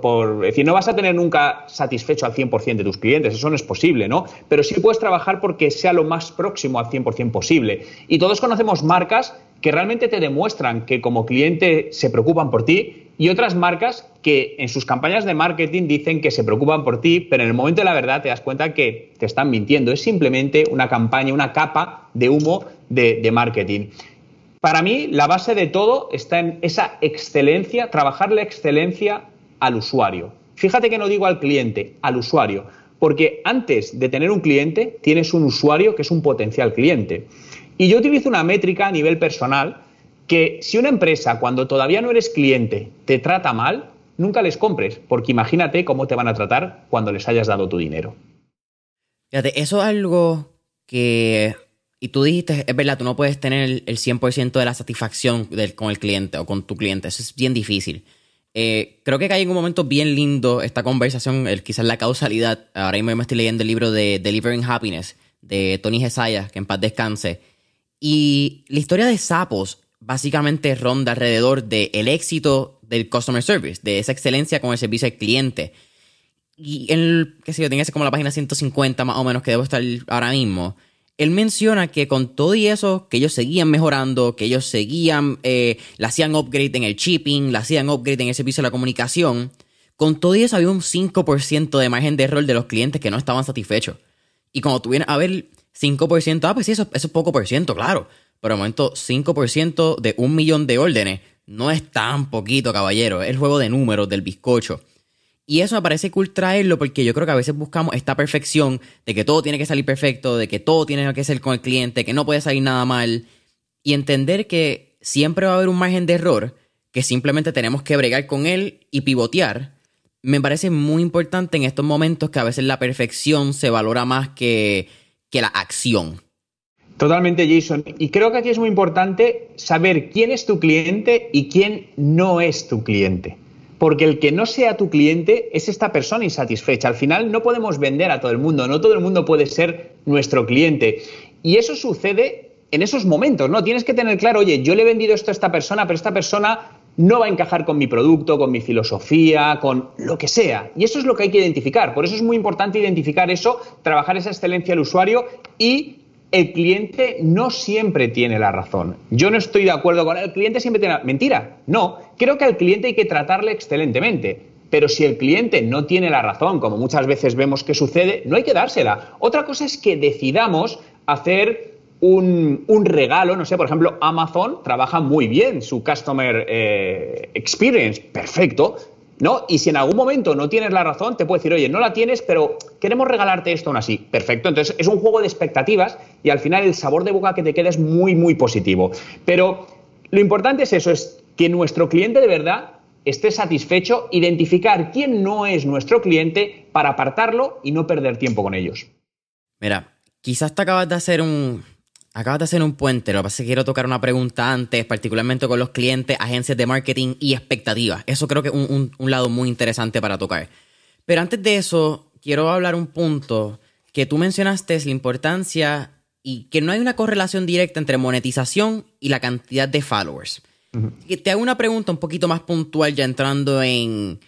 por, es decir, no vas a tener nunca satisfecho al 100% de tus clientes, eso no es posible, ¿no? Pero sí puedes trabajar porque sea lo más próximo al 100% posible. Y todos conocemos marcas que realmente te demuestran que como cliente se preocupan por ti y otras marcas que en sus campañas de marketing dicen que se preocupan por ti, pero en el momento de la verdad te das cuenta que te están mintiendo. Es simplemente una campaña, una capa de humo de, de marketing. Para mí, la base de todo está en esa excelencia, trabajar la excelencia al usuario. Fíjate que no digo al cliente, al usuario, porque antes de tener un cliente tienes un usuario que es un potencial cliente. Y yo utilizo una métrica a nivel personal que si una empresa cuando todavía no eres cliente te trata mal, nunca les compres, porque imagínate cómo te van a tratar cuando les hayas dado tu dinero. Fíjate, eso es algo que, y tú dijiste, es verdad, tú no puedes tener el 100% de la satisfacción con el cliente o con tu cliente, eso es bien difícil. Eh, creo que hay en un momento bien lindo esta conversación, el, quizás la causalidad. Ahora mismo me estoy leyendo el libro de Delivering Happiness de Tony Jesaya, que en paz descanse. Y la historia de Sapos básicamente ronda alrededor del el éxito del customer service, de esa excelencia con el servicio al cliente. Y en, qué sé yo, ser como la página 150 más o menos que debo estar ahora mismo él menciona que con todo y eso, que ellos seguían mejorando, que ellos seguían, eh, le hacían upgrade en el shipping, le hacían upgrade en el servicio de la comunicación, con todo y eso había un 5% de margen de error de los clientes que no estaban satisfechos. Y cuando tuvieron a ver 5%, ah, pues sí, eso, eso es poco por ciento, claro. Pero al momento, 5% de un millón de órdenes no es tan poquito, caballero. Es el juego de números del bizcocho. Y eso me parece cool traerlo porque yo creo que a veces buscamos esta perfección de que todo tiene que salir perfecto, de que todo tiene que ser con el cliente, que no puede salir nada mal. Y entender que siempre va a haber un margen de error, que simplemente tenemos que bregar con él y pivotear. Me parece muy importante en estos momentos que a veces la perfección se valora más que, que la acción. Totalmente, Jason. Y creo que aquí es muy importante saber quién es tu cliente y quién no es tu cliente porque el que no sea tu cliente es esta persona insatisfecha. Al final no podemos vender a todo el mundo, no todo el mundo puede ser nuestro cliente. Y eso sucede en esos momentos, ¿no? Tienes que tener claro, oye, yo le he vendido esto a esta persona, pero esta persona no va a encajar con mi producto, con mi filosofía, con lo que sea. Y eso es lo que hay que identificar. Por eso es muy importante identificar eso, trabajar esa excelencia al usuario y el cliente no siempre tiene la razón. Yo no estoy de acuerdo con el cliente siempre tiene la... Mentira, no. Creo que al cliente hay que tratarle excelentemente. Pero si el cliente no tiene la razón, como muchas veces vemos que sucede, no hay que dársela. Otra cosa es que decidamos hacer un, regalo, no sé, por ejemplo, Amazon trabaja muy bien su Customer eh, Experience, perfecto, ¿no? Y si en algún momento no tienes la razón, te puede decir, oye, no la tienes, pero queremos regalarte esto aún así. Perfecto. Entonces es un juego de expectativas y al final el sabor de boca que te queda es muy, muy positivo. Pero lo importante es eso, es que nuestro cliente de verdad esté satisfecho, identificar quién no es nuestro cliente para apartarlo y no perder tiempo con ellos. Mira, quizás te acabas de hacer un, acabas de hacer un puente, lo que pasa es que quiero tocar una pregunta antes, particularmente con los clientes, agencias de marketing y expectativas. Eso creo que es un, un lado muy interesante para tocar. Pero antes de eso, quiero hablar un punto que tú mencionaste, es la importancia y que no hay una correlación directa entre monetización y la cantidad de followers. Te hago una pregunta un poquito más puntual ya entrando en,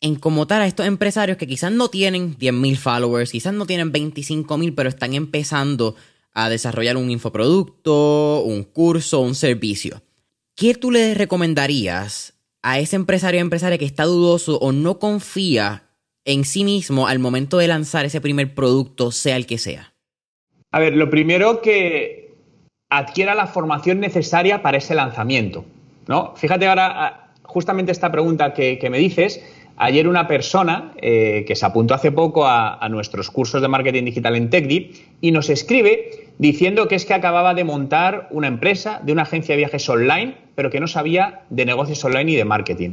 en como tal a estos empresarios que quizás no tienen 10.000 followers, quizás no tienen 25.000, pero están empezando a desarrollar un infoproducto, un curso, un servicio. ¿Qué tú le recomendarías a ese empresario o empresaria que está dudoso o no confía en sí mismo al momento de lanzar ese primer producto, sea el que sea? A ver, lo primero que adquiera la formación necesaria para ese lanzamiento. ¿no? Fíjate ahora, ah, justamente esta pregunta que, me dices, ayer una persona eh, que se apuntó hace poco a, nuestros cursos de marketing digital en TechDi y nos escribe diciendo que es que acababa de montar una empresa de una agencia de viajes online, pero que no sabía de negocios online y de marketing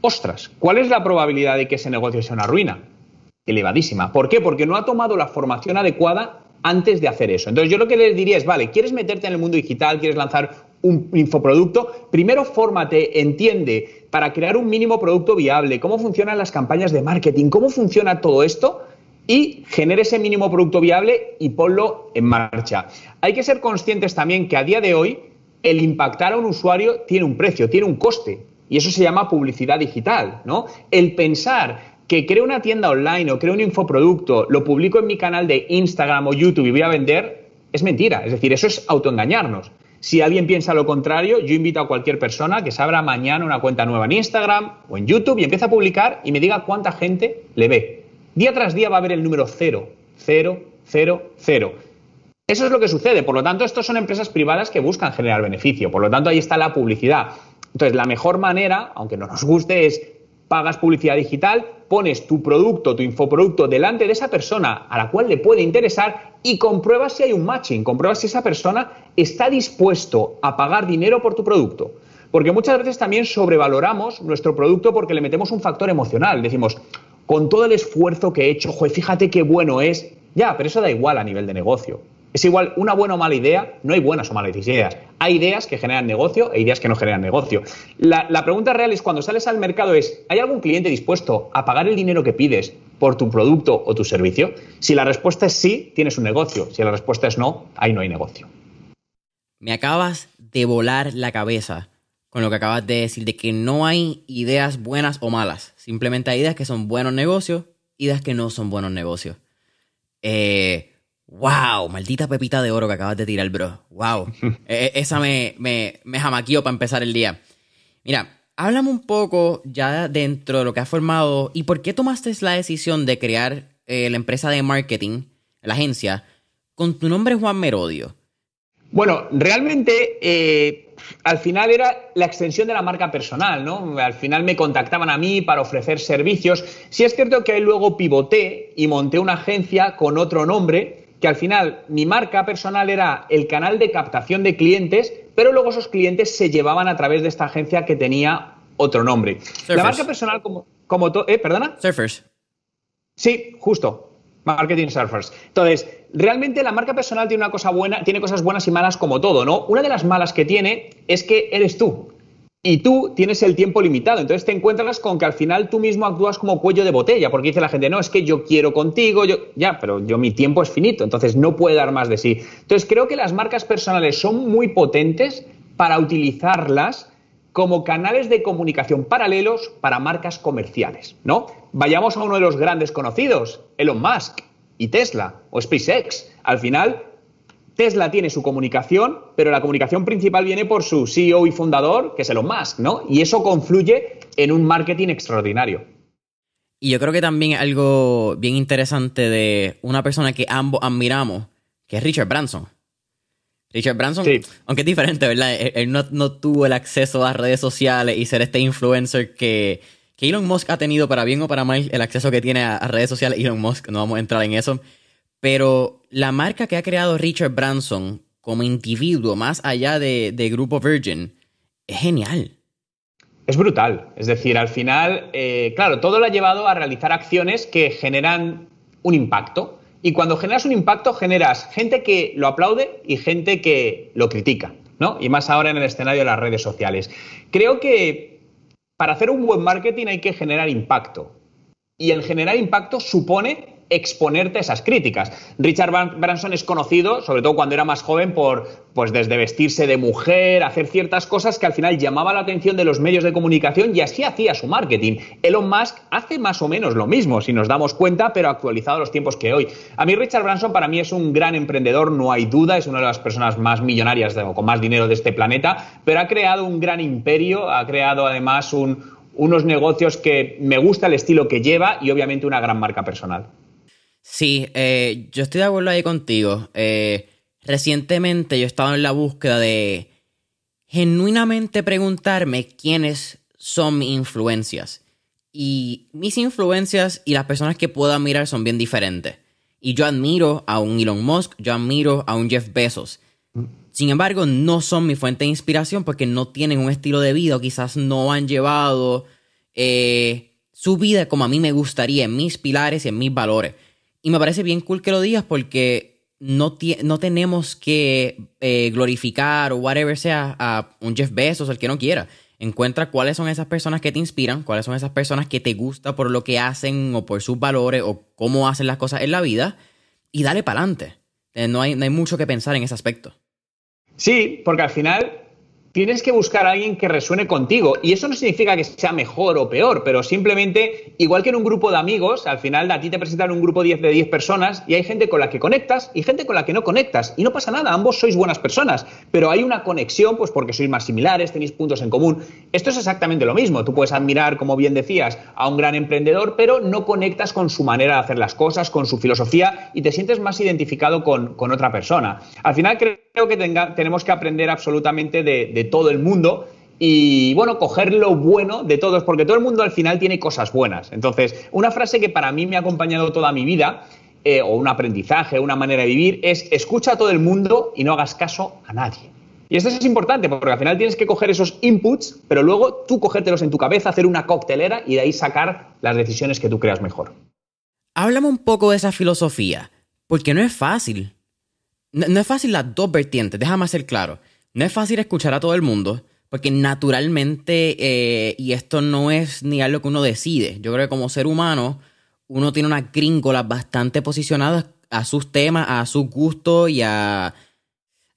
ostras, ¿cuál es la probabilidad de que ese negocio sea una ruina? Elevadísima. ¿Por qué? Porque no ha tomado la formación adecuada antes de hacer eso. Entonces yo lo que les diría es, vale, ¿quieres meterte en el mundo digital? ¿Quieres lanzar un infoproducto? Primero fórmate, entiende, para crear un mínimo producto viable, cómo funcionan las campañas de marketing, cómo funciona todo esto y genere ese mínimo producto viable y ponlo en marcha. Hay que ser conscientes también que a día de hoy el impactar a un usuario tiene un precio, tiene un coste. Y eso se llama publicidad digital, ¿no? El pensar que creo una tienda online o creo un infoproducto, lo publico en mi canal de Instagram o YouTube y voy a vender, es mentira. Es decir, eso es autoengañarnos. Si alguien piensa lo contrario, yo invito a cualquier persona que se abra mañana una cuenta nueva en Instagram o en YouTube y empiece a publicar y me diga cuánta gente le ve. Día tras día va a haber el número cero, cero, cero, cero. Eso es lo que sucede. Por lo tanto, estos son empresas privadas que buscan generar beneficio. Por lo tanto, ahí está la publicidad. Entonces, la mejor manera, aunque no nos guste, es pagas publicidad digital, pones tu producto, tu infoproducto delante de esa persona a la cual le puede interesar y compruebas si hay un matching, compruebas si esa persona está dispuesto a pagar dinero por tu producto. Porque muchas veces también sobrevaloramos nuestro producto porque le metemos un factor emocional. Decimos, con todo el esfuerzo que he hecho, joder, fíjate qué bueno es. Ya, pero eso da igual a nivel de negocio. Es igual una buena o mala idea, no hay buenas o malas ideas. Hay ideas que generan negocio e ideas que no generan negocio. La, pregunta real es cuando sales al mercado es, ¿hay algún cliente dispuesto a pagar el dinero que pides por tu producto o tu servicio? Si la respuesta es sí, tienes un negocio. Si la respuesta es no, ahí no hay negocio. Me acabas de volar la cabeza con lo que acabas de decir, de que no hay ideas buenas o malas. Simplemente hay ideas que son buenos negocios, ideas que no son buenos negocios. Eh, Wow, maldita pepita de oro que acabas de tirar, bro. Wow. [LAUGHS] E, esa me, me, me jamaqueó para empezar el día. Mira, háblame un poco ya dentro de lo que has formado y por qué tomaste la decisión de crear eh, la empresa de marketing, la agencia, con tu nombre Juan Merodio. Bueno, realmente eh, al final era la extensión de la marca personal, ¿no? Al final me contactaban a mí para ofrecer servicios. Sí es cierto que luego pivoté y monté una agencia con otro nombre que al final mi marca personal era el canal de captación de clientes, pero luego esos clientes se llevaban a través de esta agencia que tenía otro nombre. La marca personal como, como ¿eh? ¿Perdona? Surfers. Sí, justo. Marketing Surfers. Entonces, realmente la marca personal tiene una cosa buena, tiene cosas buenas y malas como todo, ¿no? Una de las malas que tiene es que eres tú y tú tienes el tiempo limitado. Entonces te encuentras con que al final tú mismo actúas como cuello de botella, porque dice la gente, no, es que yo quiero contigo, yo, ya, pero yo mi tiempo es finito, entonces no puede dar más de sí. Entonces creo que las marcas personales son muy potentes para utilizarlas como canales de comunicación paralelos para marcas comerciales, ¿no? Vayamos a uno de los grandes conocidos, Elon Musk y Tesla o SpaceX. Al final Tesla tiene su comunicación, pero la comunicación principal viene por su CEO y fundador, que es Elon Musk, ¿no? Y eso confluye en un marketing extraordinario. Y yo creo que también algo bien interesante de una persona que ambos admiramos, que es Richard Branson. Richard Branson, aunque es diferente, ¿verdad? Él, no, tuvo el acceso a redes sociales y ser este influencer que, Elon Musk ha tenido para bien o para mal el acceso que tiene a redes sociales. [LAUGHS] Elon Musk, no vamos a entrar en eso. Pero la marca que ha creado Richard Branson como individuo, más allá de, Grupo Virgin, es genial. Es brutal. Es decir, al final, eh, claro, todo lo ha llevado a realizar acciones que generan un impacto. Y cuando generas un impacto, generas gente que lo aplaude y gente que lo critica, ¿no? Y más ahora en el escenario de las redes sociales. Creo que para hacer un buen marketing hay que generar impacto. Y el generar impacto supone exponerte a esas críticas. Richard Branson es conocido, sobre todo cuando era más joven, por pues desde vestirse de mujer, hacer ciertas cosas que al final llamaba la atención de los medios de comunicación y así hacía su marketing. Elon Musk hace más o menos lo mismo, si nos damos cuenta, pero actualizado a los tiempos que hoy. A mí Richard Branson para mí es un gran emprendedor, no hay duda, es una de las personas más millonarias o con más dinero de este planeta, pero ha creado un gran imperio, ha creado además unos negocios que me gusta el estilo que lleva y obviamente una gran marca personal. Sí, eh, yo estoy de acuerdo ahí contigo. Eh, recientemente yo he estado en la búsqueda de genuinamente preguntarme quiénes son mis influencias. Y mis influencias y las personas que puedo admirar son bien diferentes. Y yo admiro a un Elon Musk, yo admiro a un Jeff Bezos. Sin embargo, no son mi fuente de inspiración porque no tienen un estilo de vida o quizás no han llevado eh, su vida como a mí me gustaría, en mis pilares y en mis valores. Y me parece bien cool que lo digas porque no, no tenemos que eh, glorificar o whatever sea a un Jeff Bezos, el que no quiera. Encuentra cuáles son esas personas que te inspiran, cuáles son esas personas que te gusta por lo que hacen o por sus valores o cómo hacen las cosas en la vida y dale para adelante. Eh, no hay, no hay mucho que pensar en ese aspecto. Sí, porque al final tienes que buscar a alguien que resuene contigo. Y eso no significa que sea mejor o peor, pero simplemente, igual que en un grupo de amigos, al final a ti te presentan un grupo 10 de 10 personas y hay gente con la que conectas y gente con la que no conectas. Y no pasa nada, ambos sois buenas personas, pero hay una conexión pues porque sois más similares, tenéis puntos en común. Esto es exactamente lo mismo. Tú puedes admirar, como bien decías, a un gran emprendedor, pero no conectas con su manera de hacer las cosas, con su filosofía y te sientes más identificado con, con otra persona. Al final creo que tenemos que aprender absolutamente de, todo el mundo y bueno, coger lo bueno de todos, porque todo el mundo al final tiene cosas buenas. Entonces, una frase que para mí me ha acompañado toda mi vida, eh, o un aprendizaje, una manera de vivir, es escucha a todo el mundo y no hagas caso a nadie. Y esto es importante porque al final tienes que coger esos inputs, pero luego tú cogértelos en tu cabeza, hacer una coctelera y de ahí sacar las decisiones que tú creas mejor. Háblame un poco de esa filosofía, porque no es fácil. No, es fácil las dos vertientes, déjame ser claro. No es fácil escuchar a todo el mundo, porque naturalmente, eh, y esto no es ni algo que uno decide, yo creo que como ser humano, uno tiene unas gringolas bastante posicionadas a sus temas, a sus gustos y a,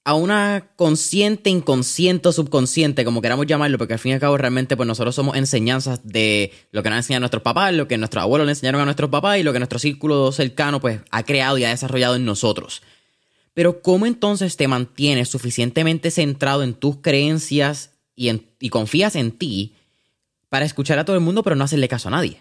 a una consciente, inconsciente o subconsciente, como queramos llamarlo, porque al fin y al cabo realmente pues nosotros somos enseñanzas de lo que nos enseñado nuestros papás, lo que nuestros abuelos le enseñaron a nuestros papás y lo que nuestro círculo cercano pues ha creado y ha desarrollado en nosotros. Pero ¿cómo entonces te mantienes suficientemente centrado en tus creencias y, confías en ti para escuchar a todo el mundo pero no hacerle caso a nadie?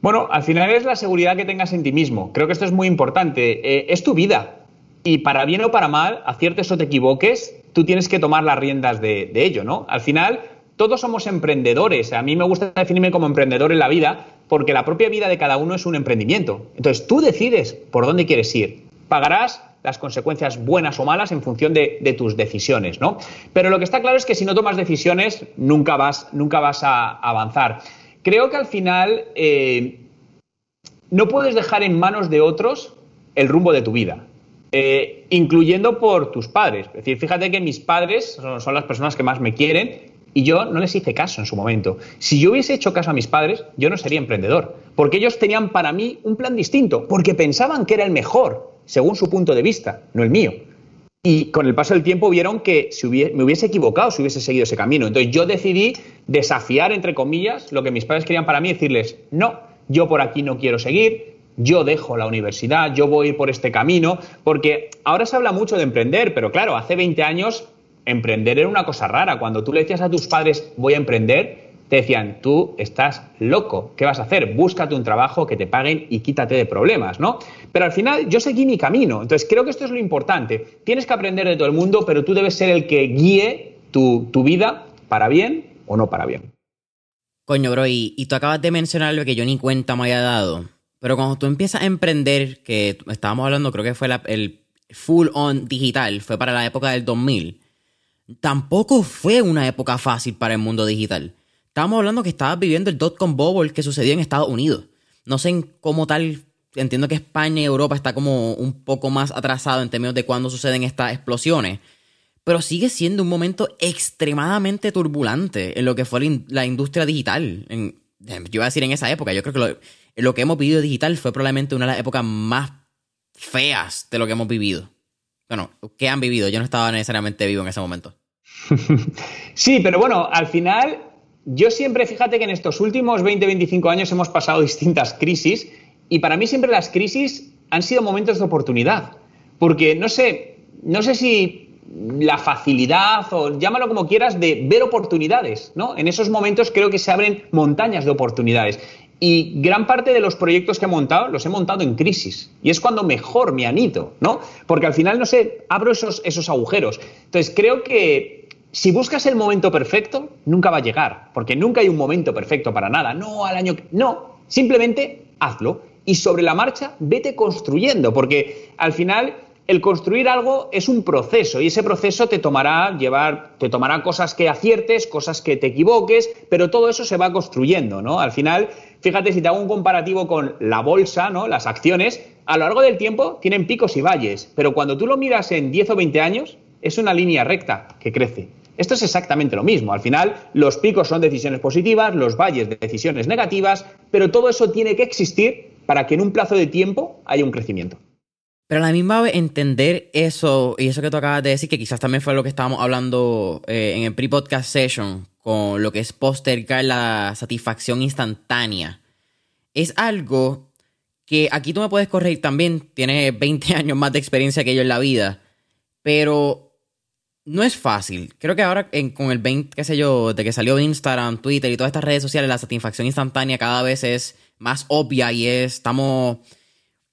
Bueno, al final es la seguridad que tengas en ti mismo. Creo que esto es muy importante. Eh, es tu vida. Y para bien o para mal, aciertes o te equivoques, tú tienes que tomar las riendas de, de ello, ¿no? Al final, todos somos emprendedores. A mí me gusta definirme como emprendedor en la vida porque la propia vida de cada uno es un emprendimiento. Entonces, tú decides por dónde quieres ir. Pagarás las consecuencias buenas o malas en función de, tus decisiones, ¿no? Pero lo que está claro es que si no tomas decisiones, nunca vas, nunca vas a avanzar. Creo que al final eh, no puedes dejar en manos de otros el rumbo de tu vida. Eh, incluyendo por tus padres. Es decir, fíjate que mis padres son, las personas que más me quieren y yo no les hice caso en su momento. Si yo hubiese hecho caso a mis padres, yo no sería emprendedor, porque ellos tenían para mí un plan distinto, porque pensaban que era el mejor según su punto de vista, no el mío. Y con el paso del tiempo vieron que si me hubiese equivocado si hubiese seguido ese camino. Entonces yo decidí desafiar, entre comillas, lo que mis padres querían para mí, decirles, no, yo por aquí no quiero seguir, yo dejo la universidad, yo voy por este camino, porque ahora se habla mucho de emprender, pero claro, hace 20 años emprender era una cosa rara. Cuando tú le decías a tus padres, voy a emprender, te decían, tú estás loco, ¿qué vas a hacer? Búscate un trabajo que te paguen y quítate de problemas, ¿no? Pero al final yo seguí mi camino, entonces creo que esto es lo importante. Tienes que aprender de todo el mundo, pero tú debes ser el que guíe tu, vida para bien o no para bien. Coño, bro, y, tú acabas de mencionar lo que yo ni cuenta me haya dado, pero cuando tú empiezas a emprender, que estábamos hablando, creo que fue el full on digital, fue para la época del 2000, tampoco fue una época fácil para el mundo digital estábamos hablando que estabas viviendo el dot-com bubble que sucedió en Estados Unidos. No sé en cómo tal, entiendo que España y Europa está como un poco más atrasado en términos de cuándo suceden estas explosiones, pero sigue siendo un momento extremadamente turbulente en lo que fue la industria digital. yo iba a decir en esa época, yo creo que lo, lo que hemos vivido digital fue probablemente una de las épocas más feas de lo que hemos vivido. Bueno, ¿qué han vivido? Yo no estaba necesariamente vivo en ese momento. [LAUGHS] sí, pero bueno, al final, yo siempre, fíjate que en estos últimos 20, 25 años hemos pasado distintas crisis y para mí siempre las crisis han sido momentos de oportunidad. Porque no sé, no sé si la facilidad o llámalo como quieras de ver oportunidades, ¿no? En esos momentos creo que se abren montañas de oportunidades. Y gran parte de los proyectos que he montado los he montado en crisis. Y es cuando mejor me anito, ¿no? Porque al final, no sé, abro esos, esos agujeros. Entonces, creo que si buscas el momento perfecto, nunca va a llegar. Porque nunca hay un momento perfecto para nada. No al año. No, simplemente hazlo. Y sobre la marcha, vete construyendo. Porque al final el construir algo es un proceso y ese proceso te tomará llevar, te tomará cosas que aciertes, cosas que te equivoques, pero todo eso se va construyendo, ¿no? Al final, fíjate si te hago un comparativo con la bolsa, ¿no? Las acciones, a lo largo del tiempo tienen picos y valles, pero cuando tú lo miras en 10 o 20 años, es una línea recta que crece. Esto es exactamente lo mismo. Al final, los picos son decisiones positivas, los valles de decisiones negativas, pero todo eso tiene que existir para que en un plazo de tiempo haya un crecimiento. Pero a la misma vez entender eso y eso que tú acabas de decir, que quizás también fue lo que estábamos hablando eh, en el pre-podcast session, con lo que es postergar la satisfacción instantánea, es algo que aquí tú me puedes corregir también, tienes 20 [LAUGHS] años más de experiencia que yo en la vida, pero no es fácil. Creo que ahora con el 20, qué sé yo, de que salió Instagram, Twitter y todas estas redes sociales, la satisfacción instantánea cada vez es más obvia y es, estamos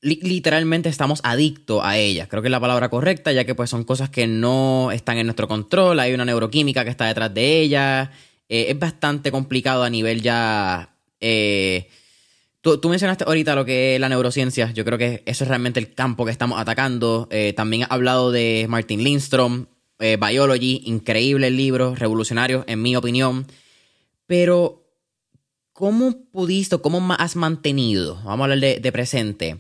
literalmente estamos adictos a ellas. Creo que es la palabra correcta, ya que pues son cosas que no están en nuestro control, hay una neuroquímica que está detrás de ellas. Eh, es bastante complicado a nivel ya... Eh, tú, mencionaste ahorita lo que es la neurociencia, yo creo que eso es realmente el campo que estamos atacando. Eh, también he hablado de Martin Lindstrom, Biology, increíble libro, revolucionario en mi opinión. Pero, ¿cómo pudiste, cómo has mantenido, vamos a hablar de presente,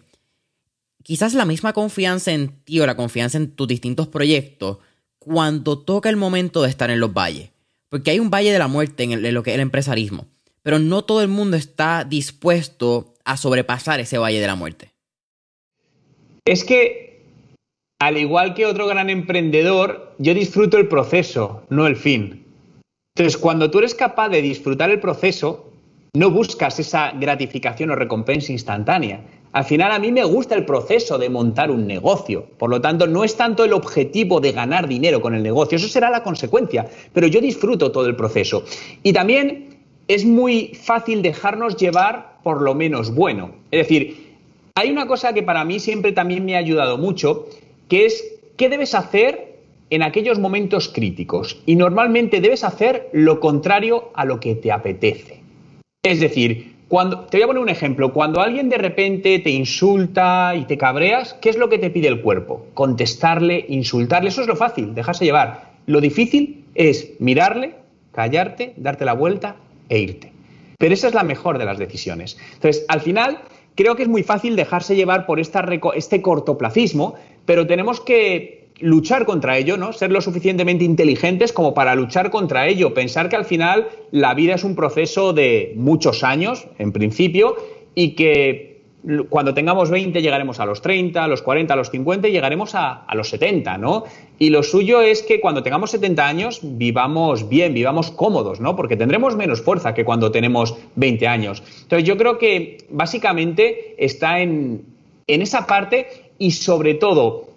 quizás la misma confianza en ti o la confianza en tus distintos proyectos cuando toca el momento de estar en los valles. Porque hay un valle de la muerte en, lo que es el empresarismo, pero no todo el mundo está dispuesto a sobrepasar ese valle de la muerte. Es que, al igual que otro gran emprendedor, yo disfruto el proceso, no el fin. Entonces, cuando tú eres capaz de disfrutar el proceso, no buscas esa gratificación o recompensa instantánea, al final a mí me gusta el proceso de montar un negocio. Por lo tanto, no es tanto el objetivo de ganar dinero con el negocio, eso será la consecuencia, pero yo disfruto todo el proceso. Y también es muy fácil dejarnos llevar por lo menos bueno. Es decir, hay una cosa que para mí siempre también me ha ayudado mucho, que es qué debes hacer en aquellos momentos críticos. Y normalmente debes hacer lo contrario a lo que te apetece. Es decir, cuando, te voy a poner un ejemplo. Cuando alguien de repente te insulta y te cabreas, ¿qué es lo que te pide el cuerpo? Contestarle, insultarle. Eso es lo fácil, dejarse llevar. Lo difícil es mirarle, callarte, darte la vuelta e irte. Pero esa es la mejor de las decisiones. Entonces, al final, creo que es muy fácil dejarse llevar por este cortoplacismo, pero tenemos que luchar contra ello, ¿no? Ser lo suficientemente inteligentes como para luchar contra ello, pensar que al final la vida es un proceso de muchos años, en principio, y que cuando tengamos 20 llegaremos a los 30, a los 40, a los 50 y llegaremos a, a, los 70, ¿no? Y lo suyo es que cuando tengamos 70 años vivamos bien, vivamos cómodos, ¿no? Porque tendremos menos fuerza que cuando tenemos 20 años. Entonces yo creo que básicamente está en, en esa parte y sobre todo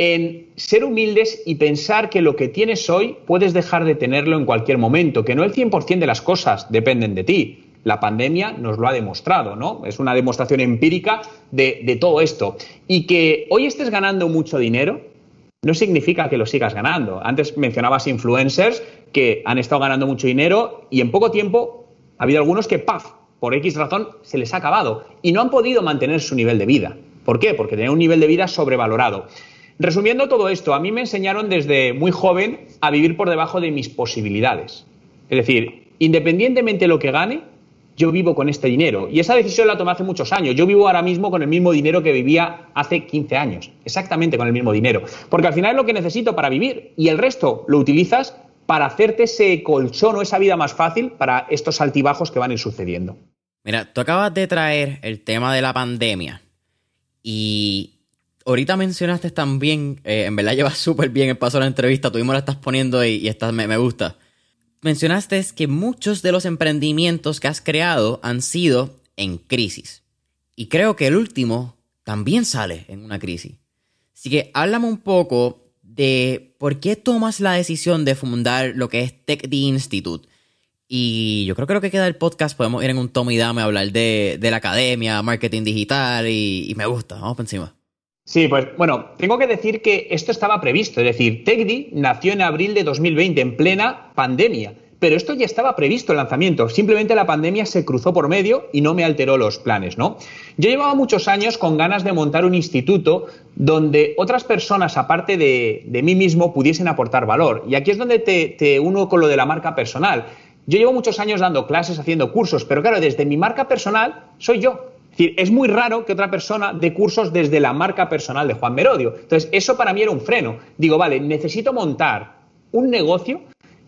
en ser humildes y pensar que lo que tienes hoy puedes dejar de tenerlo en cualquier momento, que no el 100% de las cosas dependen de ti. La pandemia nos lo ha demostrado, ¿no? Es una demostración empírica de, de todo esto. Y que hoy estés ganando mucho dinero no significa que lo sigas ganando. Antes mencionabas influencers que han estado ganando mucho dinero y en poco tiempo ha habido algunos que, ¡paf!, por X razón se les ha acabado y no han podido mantener su nivel de vida. ¿Por qué? Porque tenían un nivel de vida sobrevalorado. Resumiendo todo esto, a mí me enseñaron desde muy joven a vivir por debajo de mis posibilidades. Es decir, independientemente de lo que gane, yo vivo con este dinero. Y esa decisión la tomé hace muchos años. Yo vivo ahora mismo con el mismo dinero que vivía hace 15 años. Exactamente con el mismo dinero. Porque al final es lo que necesito para vivir. Y el resto lo utilizas para hacerte ese colchón o esa vida más fácil para estos altibajos que van a ir sucediendo. Mira, tú acabas de traer el tema de la pandemia. Y ahorita mencionaste también, eh, en verdad llevas súper bien el paso de la entrevista, tú mismo la estás poniendo y, y me, me gusta mencionaste que muchos de los emprendimientos que has creado han sido en crisis. Y creo que el último también sale en una crisis. Así que háblame un poco de por qué tomas la decisión de fundar lo que es TechD Institute. Y yo creo que lo que queda del podcast podemos ir en un tomo y dame a hablar de, la academia, marketing digital y, me gusta. Vamos por encima. Sí, pues bueno, tengo que decir que esto estaba previsto, es decir, TechDi nació en abril de 2020, en plena pandemia, pero esto ya estaba previsto el lanzamiento, simplemente la pandemia se cruzó por medio y no me alteró los planes, ¿no? Yo llevaba muchos años con ganas de montar un instituto donde otras personas, aparte de, mí mismo, pudiesen aportar valor. Y aquí es donde te, te uno con lo de la marca personal. Yo llevo muchos años dando clases, haciendo cursos, pero claro, desde mi marca personal soy yo es muy raro que otra persona dé cursos desde la marca personal de Juan Merodio. Entonces, eso para mí era un freno. Digo, vale, necesito montar un negocio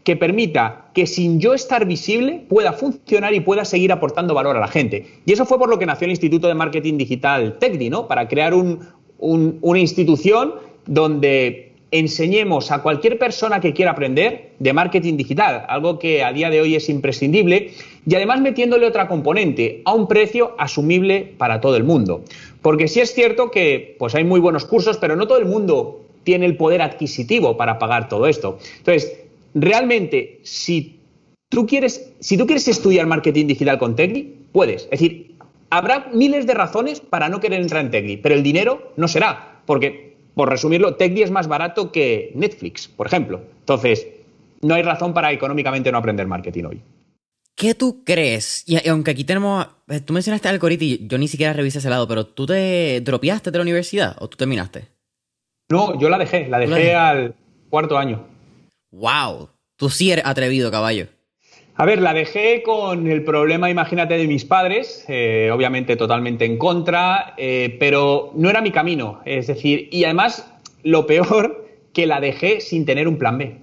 que permita que sin yo estar visible pueda funcionar y pueda seguir aportando valor a la gente. Y eso fue por lo que nació el Instituto de Marketing Digital TECDI, ¿no? Para crear una institución donde enseñemos a cualquier persona que quiera aprender de marketing digital, algo que a día de hoy es imprescindible, y además metiéndole otra componente a un precio asumible para todo el mundo. Porque sí es cierto que pues hay muy buenos cursos, pero no todo el mundo tiene el poder adquisitivo para pagar todo esto. Entonces, realmente, si tú quieres, si tú quieres estudiar marketing digital con Tecni, puedes. Es decir, habrá miles de razones para no querer entrar en Tecni, pero el dinero no será, porque por resumirlo, TechDi es más barato que Netflix, por ejemplo. Entonces, no hay razón para económicamente no aprender marketing hoy. ¿Qué tú crees? Y, aunque aquí tenemos. Eh, tú mencionaste algoritmo yo ni siquiera revisé ese lado, pero ¿tú te dropeaste de la universidad o tú terminaste? No, yo la dejé, la dejé al cuarto año. ¡Wow! Tú sí eres atrevido, caballo. A ver, la dejé con el problema, imagínate, de mis padres, eh, obviamente totalmente en contra, eh, pero no era mi camino. Es decir, y además, lo peor, [LAUGHS] que la dejé sin tener un plan B.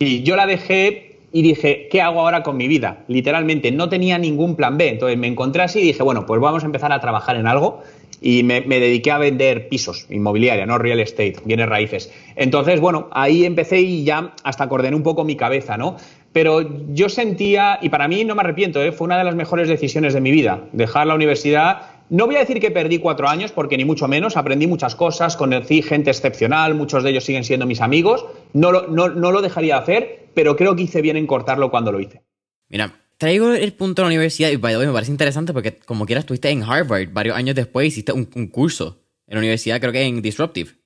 Y yo la dejé y dije, ¿qué hago ahora con mi vida? Literalmente, no tenía ningún plan B. Entonces me encontré así y dije, bueno, pues vamos a empezar a trabajar en algo. Y me, me dediqué a vender pisos, inmobiliaria, no real estate, bienes raíces. Entonces, bueno, ahí empecé y ya hasta coordené un poco mi cabeza, ¿no? Pero yo sentía, y para mí no me arrepiento, ¿eh? fue una de las mejores decisiones de mi vida, dejar la universidad. No voy a decir que perdí cuatro años, porque ni mucho menos, aprendí muchas cosas, conocí gente excepcional, muchos de ellos siguen siendo mis amigos, no lo, no, no lo dejaría de hacer, pero creo que hice bien en cortarlo cuando lo hice. Mira, traigo el punto de la universidad y by the way, me parece interesante porque como quieras estuviste en Harvard varios años después hiciste un, un curso en la universidad, creo que en Disruptive.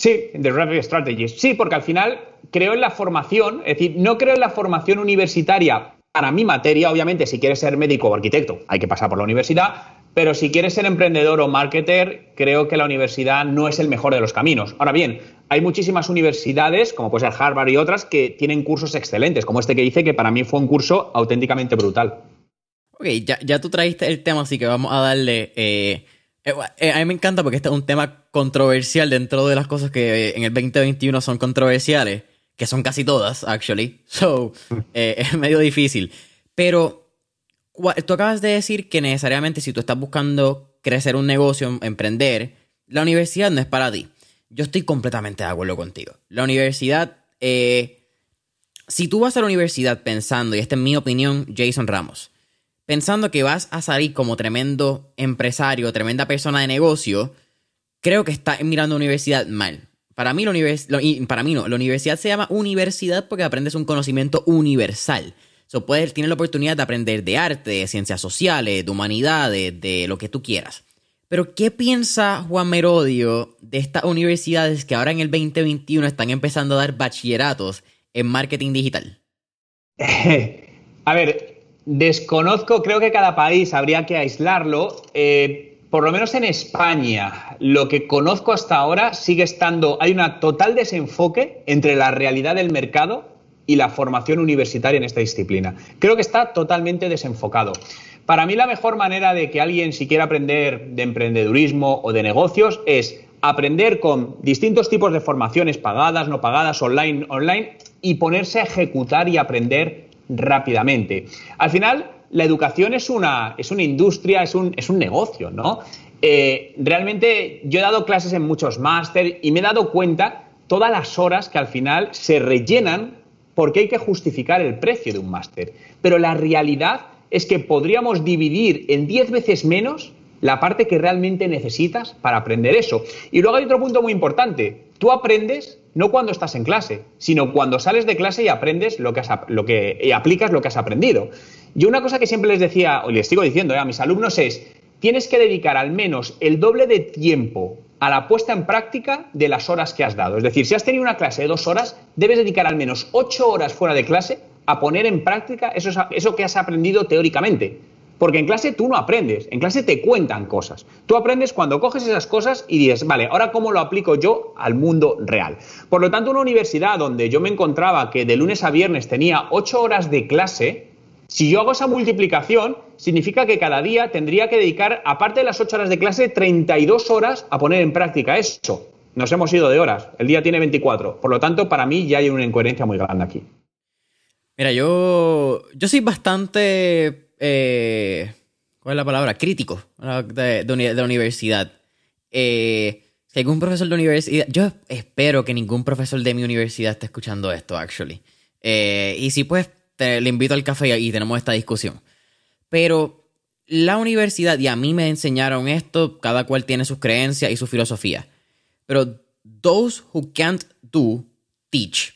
Sí, The Rapid Strategies. Sí, porque al final creo en la formación, es decir, no creo en la formación universitaria para mi materia, obviamente, si quieres ser médico o arquitecto, hay que pasar por la universidad, pero si quieres ser emprendedor o marketer, creo que la universidad no es el mejor de los caminos. Ahora bien, hay muchísimas universidades, como puede ser Harvard y otras, que tienen cursos excelentes, como este que hice, que para mí fue un curso auténticamente brutal. Ok, ya, tú trajiste el tema, así que vamos a darle... Eh, eh, eh, a mí me encanta porque este es un tema controversial dentro de las cosas que eh, en el 2021 son controversiales, que son casi todas, actually. [LAUGHS] So, es medio difícil. Pero tú acabas de decir que necesariamente si tú estás buscando crecer un negocio, emprender, la universidad no es para ti. Yo estoy completamente de acuerdo contigo. La universidad, si tú vas a la universidad pensando, y esta es mi opinión, Jason Ramos, pensando que vas a salir como tremendo empresario, tremenda persona de negocio, creo que estás mirando universidad mal. Para mí, la para mí no, la universidad se llama universidad porque aprendes un conocimiento universal. So, puedes tener la oportunidad de aprender de arte, de ciencias sociales, de humanidades, de lo que tú quieras. Pero, ¿qué piensa Juan Merodio de estas universidades que ahora en el 2021 están empezando a dar bachilleratos en marketing digital? [LAUGHS] a ver, Desconozco, creo que cada país habría que aislarlo. Eh, por lo menos en España, lo que conozco hasta ahora sigue estando, hay un total desenfoque entre la realidad del mercado y la formación universitaria en esta disciplina. Creo que está totalmente desenfocado. Para mí la mejor manera de que alguien si quiere aprender de emprendedurismo o de negocios es aprender con distintos tipos de formaciones pagadas, no pagadas, online, online y ponerse a ejecutar y aprender rápidamente. Al final, la educación es una, es una industria, es un, es un negocio, ¿no? Eh, realmente yo he dado clases en muchos máster y me he dado cuenta todas las horas que al final se rellenan porque hay que justificar el precio de un máster. Pero la realidad es que podríamos dividir en 10 veces menos la parte que realmente necesitas para aprender eso. Y luego hay otro punto muy importante. Tú aprendes no cuando estás en clase, sino cuando sales de clase y aprendes lo que, lo que y aplicas lo que has aprendido. Yo una cosa que siempre les decía, o les sigo diciendo eh, a mis alumnos es, tienes que dedicar al menos el doble de tiempo a la puesta en práctica de las horas que has dado. Es decir, si has tenido una clase de dos horas, debes dedicar al menos ocho horas fuera de clase a poner en práctica eso que has aprendido teóricamente. Porque en clase tú no aprendes, en clase te cuentan cosas. Tú aprendes cuando coges esas cosas y dices, vale, ahora cómo lo aplico yo al mundo real. Por lo tanto, una universidad donde yo me encontraba que de lunes a viernes tenía ocho horas de clase, si yo hago esa multiplicación, significa que cada día tendría que dedicar, aparte de las ocho horas de clase, 32 horas a poner en práctica eso. Nos hemos ido de horas, el día tiene 24. Por lo tanto, para mí ya hay una incoherencia muy grande aquí. Mira, yo, yo soy bastante eh, ¿cuál es la palabra? Crítico de, la universidad. Eh, si algún profesor de universidad, yo espero que ningún profesor de mi universidad esté escuchando esto, actually. Eh, y si pues, le invito al café y tenemos esta discusión. Pero la universidad, y a mí me enseñaron esto, cada cual tiene sus creencias y su filosofía. Pero those who can't do, teach.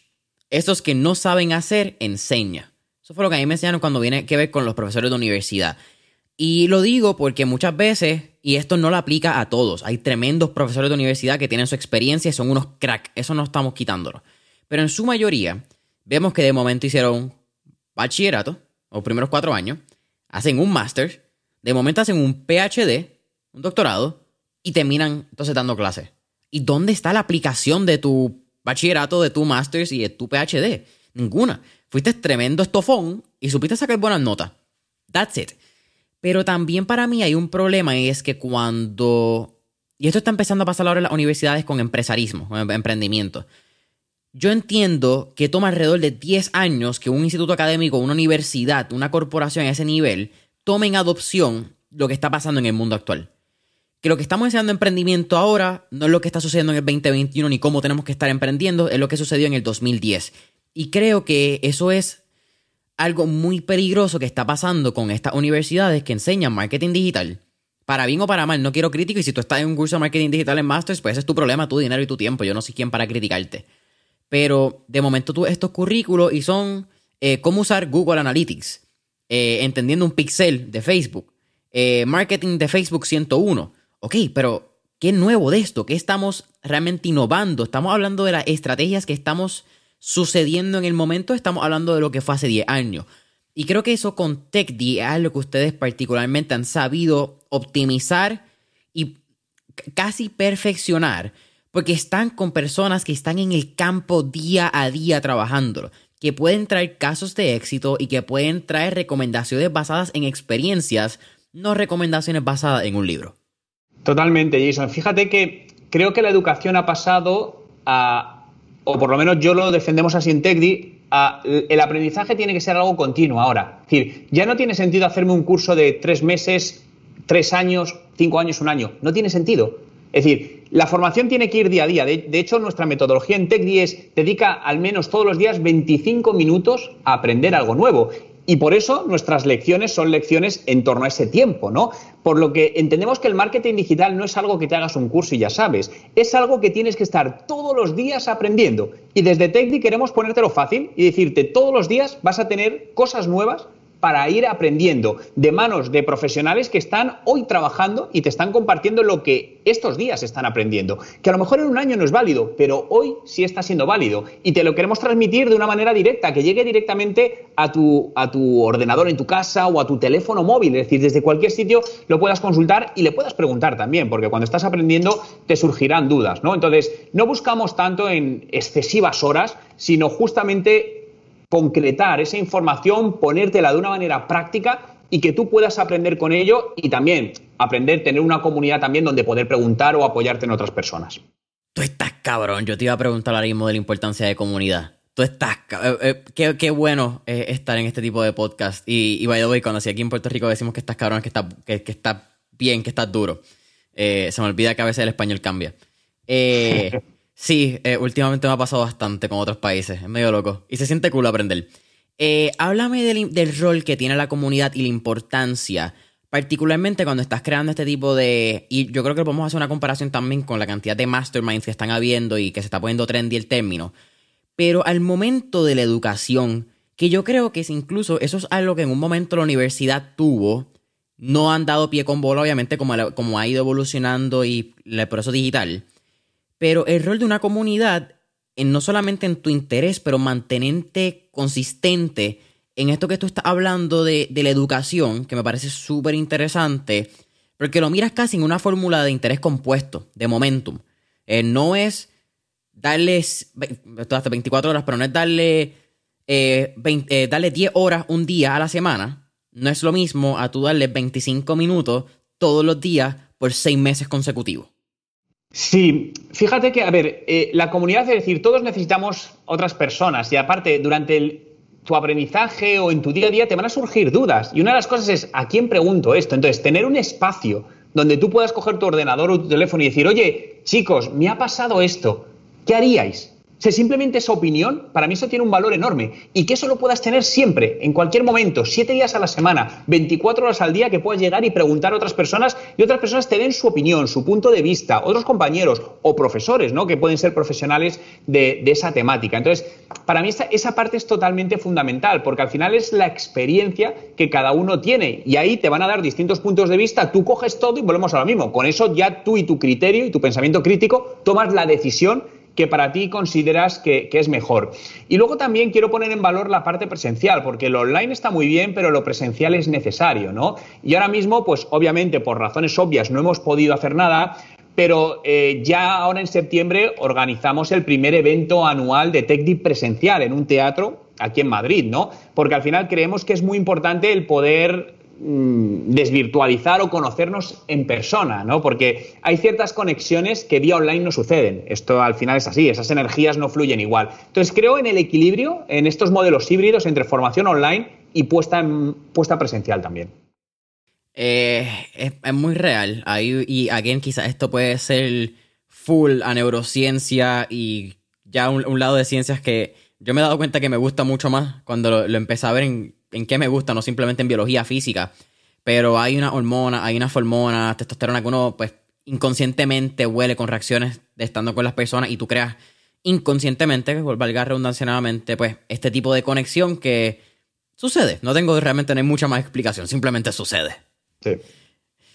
Esos que no saben hacer, enseña. Eso fue lo que a mí me enseñaron cuando viene que ver con los profesores de universidad. Y lo digo porque muchas veces, y esto no lo aplica a todos, hay tremendos profesores de universidad que tienen su experiencia y son unos crack, eso no estamos quitándolo. Pero en su mayoría, vemos que de momento hicieron bachillerato, o primeros cuatro años, hacen un máster, de momento hacen un PhD, un doctorado, y terminan entonces dando clases. ¿Y dónde está la aplicación de tu bachillerato, de tu máster y de tu PhD? Ninguna. Fuiste tremendo estofón y supiste sacar buenas notas. That's it. Pero también para mí hay un problema y es que cuando... Y esto está empezando a pasar ahora en las universidades con empresarismo, con emprendimiento. Yo entiendo que toma alrededor de 10 años que un instituto académico, una universidad, una corporación a ese nivel tome en adopción lo que está pasando en el mundo actual. Que lo que estamos enseñando en emprendimiento ahora no es lo que está sucediendo en el 2021 ni cómo tenemos que estar emprendiendo, es lo que sucedió en el 2010. Y creo que eso es algo muy peligroso que está pasando con estas universidades que enseñan marketing digital. Para bien o para mal, no quiero crítico y si tú estás en un curso de marketing digital en Masters, pues ese es tu problema, tu dinero y tu tiempo. Yo no soy quien para criticarte. Pero de momento tú estos currículos y son eh, cómo usar Google Analytics, eh, entendiendo un pixel de Facebook, eh, marketing de Facebook 101. Ok, pero ¿qué nuevo de esto? ¿Qué estamos realmente innovando? Estamos hablando de las estrategias que estamos sucediendo en el momento, estamos hablando de lo que fue hace 10 años. Y creo que eso con TechD es algo que ustedes particularmente han sabido optimizar y casi perfeccionar, porque están con personas que están en el campo día a día trabajando, que pueden traer casos de éxito y que pueden traer recomendaciones basadas en experiencias, no recomendaciones basadas en un libro. Totalmente, Jason. Fíjate que creo que la educación ha pasado a, o por lo menos yo lo defendemos así en TechDi, el aprendizaje tiene que ser algo continuo ahora. Es decir, ya no tiene sentido hacerme un curso de tres meses, tres años, cinco años, un año. No tiene sentido. Es decir, la formación tiene que ir día a día. De, hecho, nuestra metodología en TechDi es dedica al menos todos los días 25 minutos a aprender algo nuevo. Y por eso nuestras lecciones son lecciones en torno a ese tiempo, ¿no? Por lo que entendemos que el marketing digital no es algo que te hagas un curso y ya sabes, es algo que tienes que estar todos los días aprendiendo. Y desde Techdi queremos ponértelo fácil y decirte todos los días vas a tener cosas nuevas para ir aprendiendo de manos de profesionales que están hoy trabajando y te están compartiendo lo que estos días están aprendiendo. Que a lo mejor en un año no es válido, pero hoy sí está siendo válido. Y te lo queremos transmitir de una manera directa, que llegue directamente a tu, a tu ordenador en tu casa o a tu teléfono móvil. Es decir, desde cualquier sitio lo puedas consultar y le puedas preguntar también, porque cuando estás aprendiendo te surgirán dudas, ¿no? Entonces, no buscamos tanto en excesivas horas, sino justamente concretar esa información, ponértela de una manera práctica y que tú puedas aprender con ello y también aprender, tener una comunidad también donde poder preguntar o apoyarte en otras personas. Tú estás cabrón. Yo te iba a preguntar ahora mismo de la importancia de comunidad. Tú estás. Eh, eh, qué, bueno estar en este tipo de podcast. Y, y by the way, cuando aquí en Puerto Rico decimos que estás cabrón, que estás que, que está bien, que estás duro. Eh, se me olvida que a veces el español cambia. [LAUGHS] sí, últimamente me ha pasado bastante con otros países. Es medio loco. Y se siente cool aprender. háblame del, del rol que tiene la comunidad y la importancia Particularmente cuando estás creando este tipo de... Y yo creo que podemos hacer una comparación también con la cantidad de masterminds que están habiendo y que se está poniendo trendy el término. Pero al momento de la educación, que yo creo que es incluso eso es algo que en un momento la universidad tuvo, no han dado pie con bola, obviamente, como, como ha ido evolucionando y el proceso digital. Pero el rol de una comunidad, en no solamente en tu interés, pero mantenerte consistente en esto que tú estás hablando de, la educación, que me parece súper interesante, porque lo miras casi en una fórmula de interés compuesto, de momentum. Eh, no es darles, hace 24 horas, pero no es darle, eh, eh, darle 10 horas un día a la semana. No es lo mismo a tú darle 25 minutos todos los días por 6 meses consecutivos. Sí, fíjate que, a ver, la comunidad, es decir, todos necesitamos otras personas y aparte, durante tu aprendizaje o en tu día a día te van a surgir dudas. Y una de las cosas es, ¿a quién pregunto esto? Entonces, tener un espacio donde tú puedas coger tu ordenador o tu teléfono y decir, oye, chicos, me ha pasado esto, ¿qué haríais? Simplemente esa opinión, para mí eso tiene un valor enorme. Y que eso lo puedas tener siempre, en cualquier momento, siete días a la semana, 24 horas al día, que puedas llegar y preguntar a otras personas y otras personas te den su opinión, su punto de vista, otros compañeros o profesores, ¿no? Que pueden ser profesionales de, esa temática. Entonces, para mí esa, esa parte es totalmente fundamental, porque al final es la experiencia que cada uno tiene. Y ahí te van a dar distintos puntos de vista, tú coges todo y volvemos a lo mismo. Con eso ya tú y tu criterio y tu pensamiento crítico tomas la decisión que para ti consideras que, es mejor. Y luego también quiero poner en valor la parte presencial, porque lo online está muy bien, pero lo presencial es necesario, ¿no? Y ahora mismo, pues obviamente por razones obvias no hemos podido hacer nada, pero eh, ya ahora en septiembre organizamos el primer evento anual de TechDeep presencial en un teatro aquí en Madrid, ¿no? Porque al final creemos que es muy importante el poder desvirtualizar o conocernos en persona, ¿no? Porque hay ciertas conexiones que vía online no suceden. Esto al final es así, esas energías no fluyen igual. Entonces creo en el equilibrio, en estos modelos híbridos entre formación online y puesta, puesta presencial también. Eh, es, muy real. Ahí, y again, quizás esto puede ser full a neurociencia y ya un, lado de ciencias que yo me he dado cuenta que me gusta mucho más cuando lo, lo empecé a ver en en qué me gusta, no simplemente en biología física. Pero hay una hormona, hay una hormona, testosterona que uno, pues, inconscientemente huele con reacciones de estando con las personas y tú creas inconscientemente, valga redundancia nuevamente, pues, este tipo de conexión que sucede. No tengo realmente no mucha más explicación, simplemente sucede. Sí.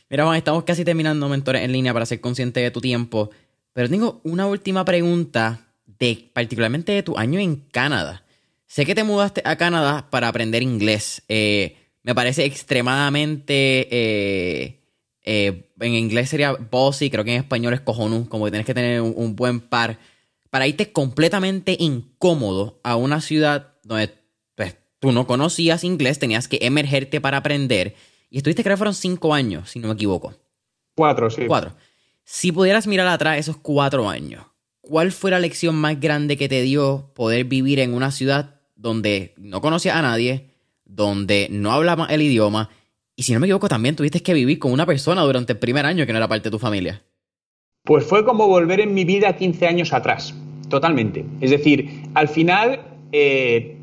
Mira, Juan, estamos casi terminando mentores en línea para ser consciente de tu tiempo. Pero tengo una última pregunta de particularmente de tu año en Canadá. Sé que te mudaste a Canadá para aprender inglés. Eh, me parece extremadamente. Eh, eh, en inglés sería bossy, creo que en español es cojonú, como que tienes que tener un, buen par. Para irte completamente incómodo a una ciudad donde pues, tú no conocías inglés, tenías que emergerte para aprender. Y estuviste, creo que fueron cinco años, si no me equivoco. Cuatro, sí. Cuatro. Si pudieras mirar atrás esos cuatro años, ¿cuál fue la lección más grande que te dio poder vivir en una ciudad donde no conocías a nadie, donde no hablabas el idioma, y si no me equivoco, también tuviste que vivir con una persona durante el primer año que no era parte de tu familia. Pues fue como volver en mi vida 15 años atrás, totalmente. Es decir, al final, eh,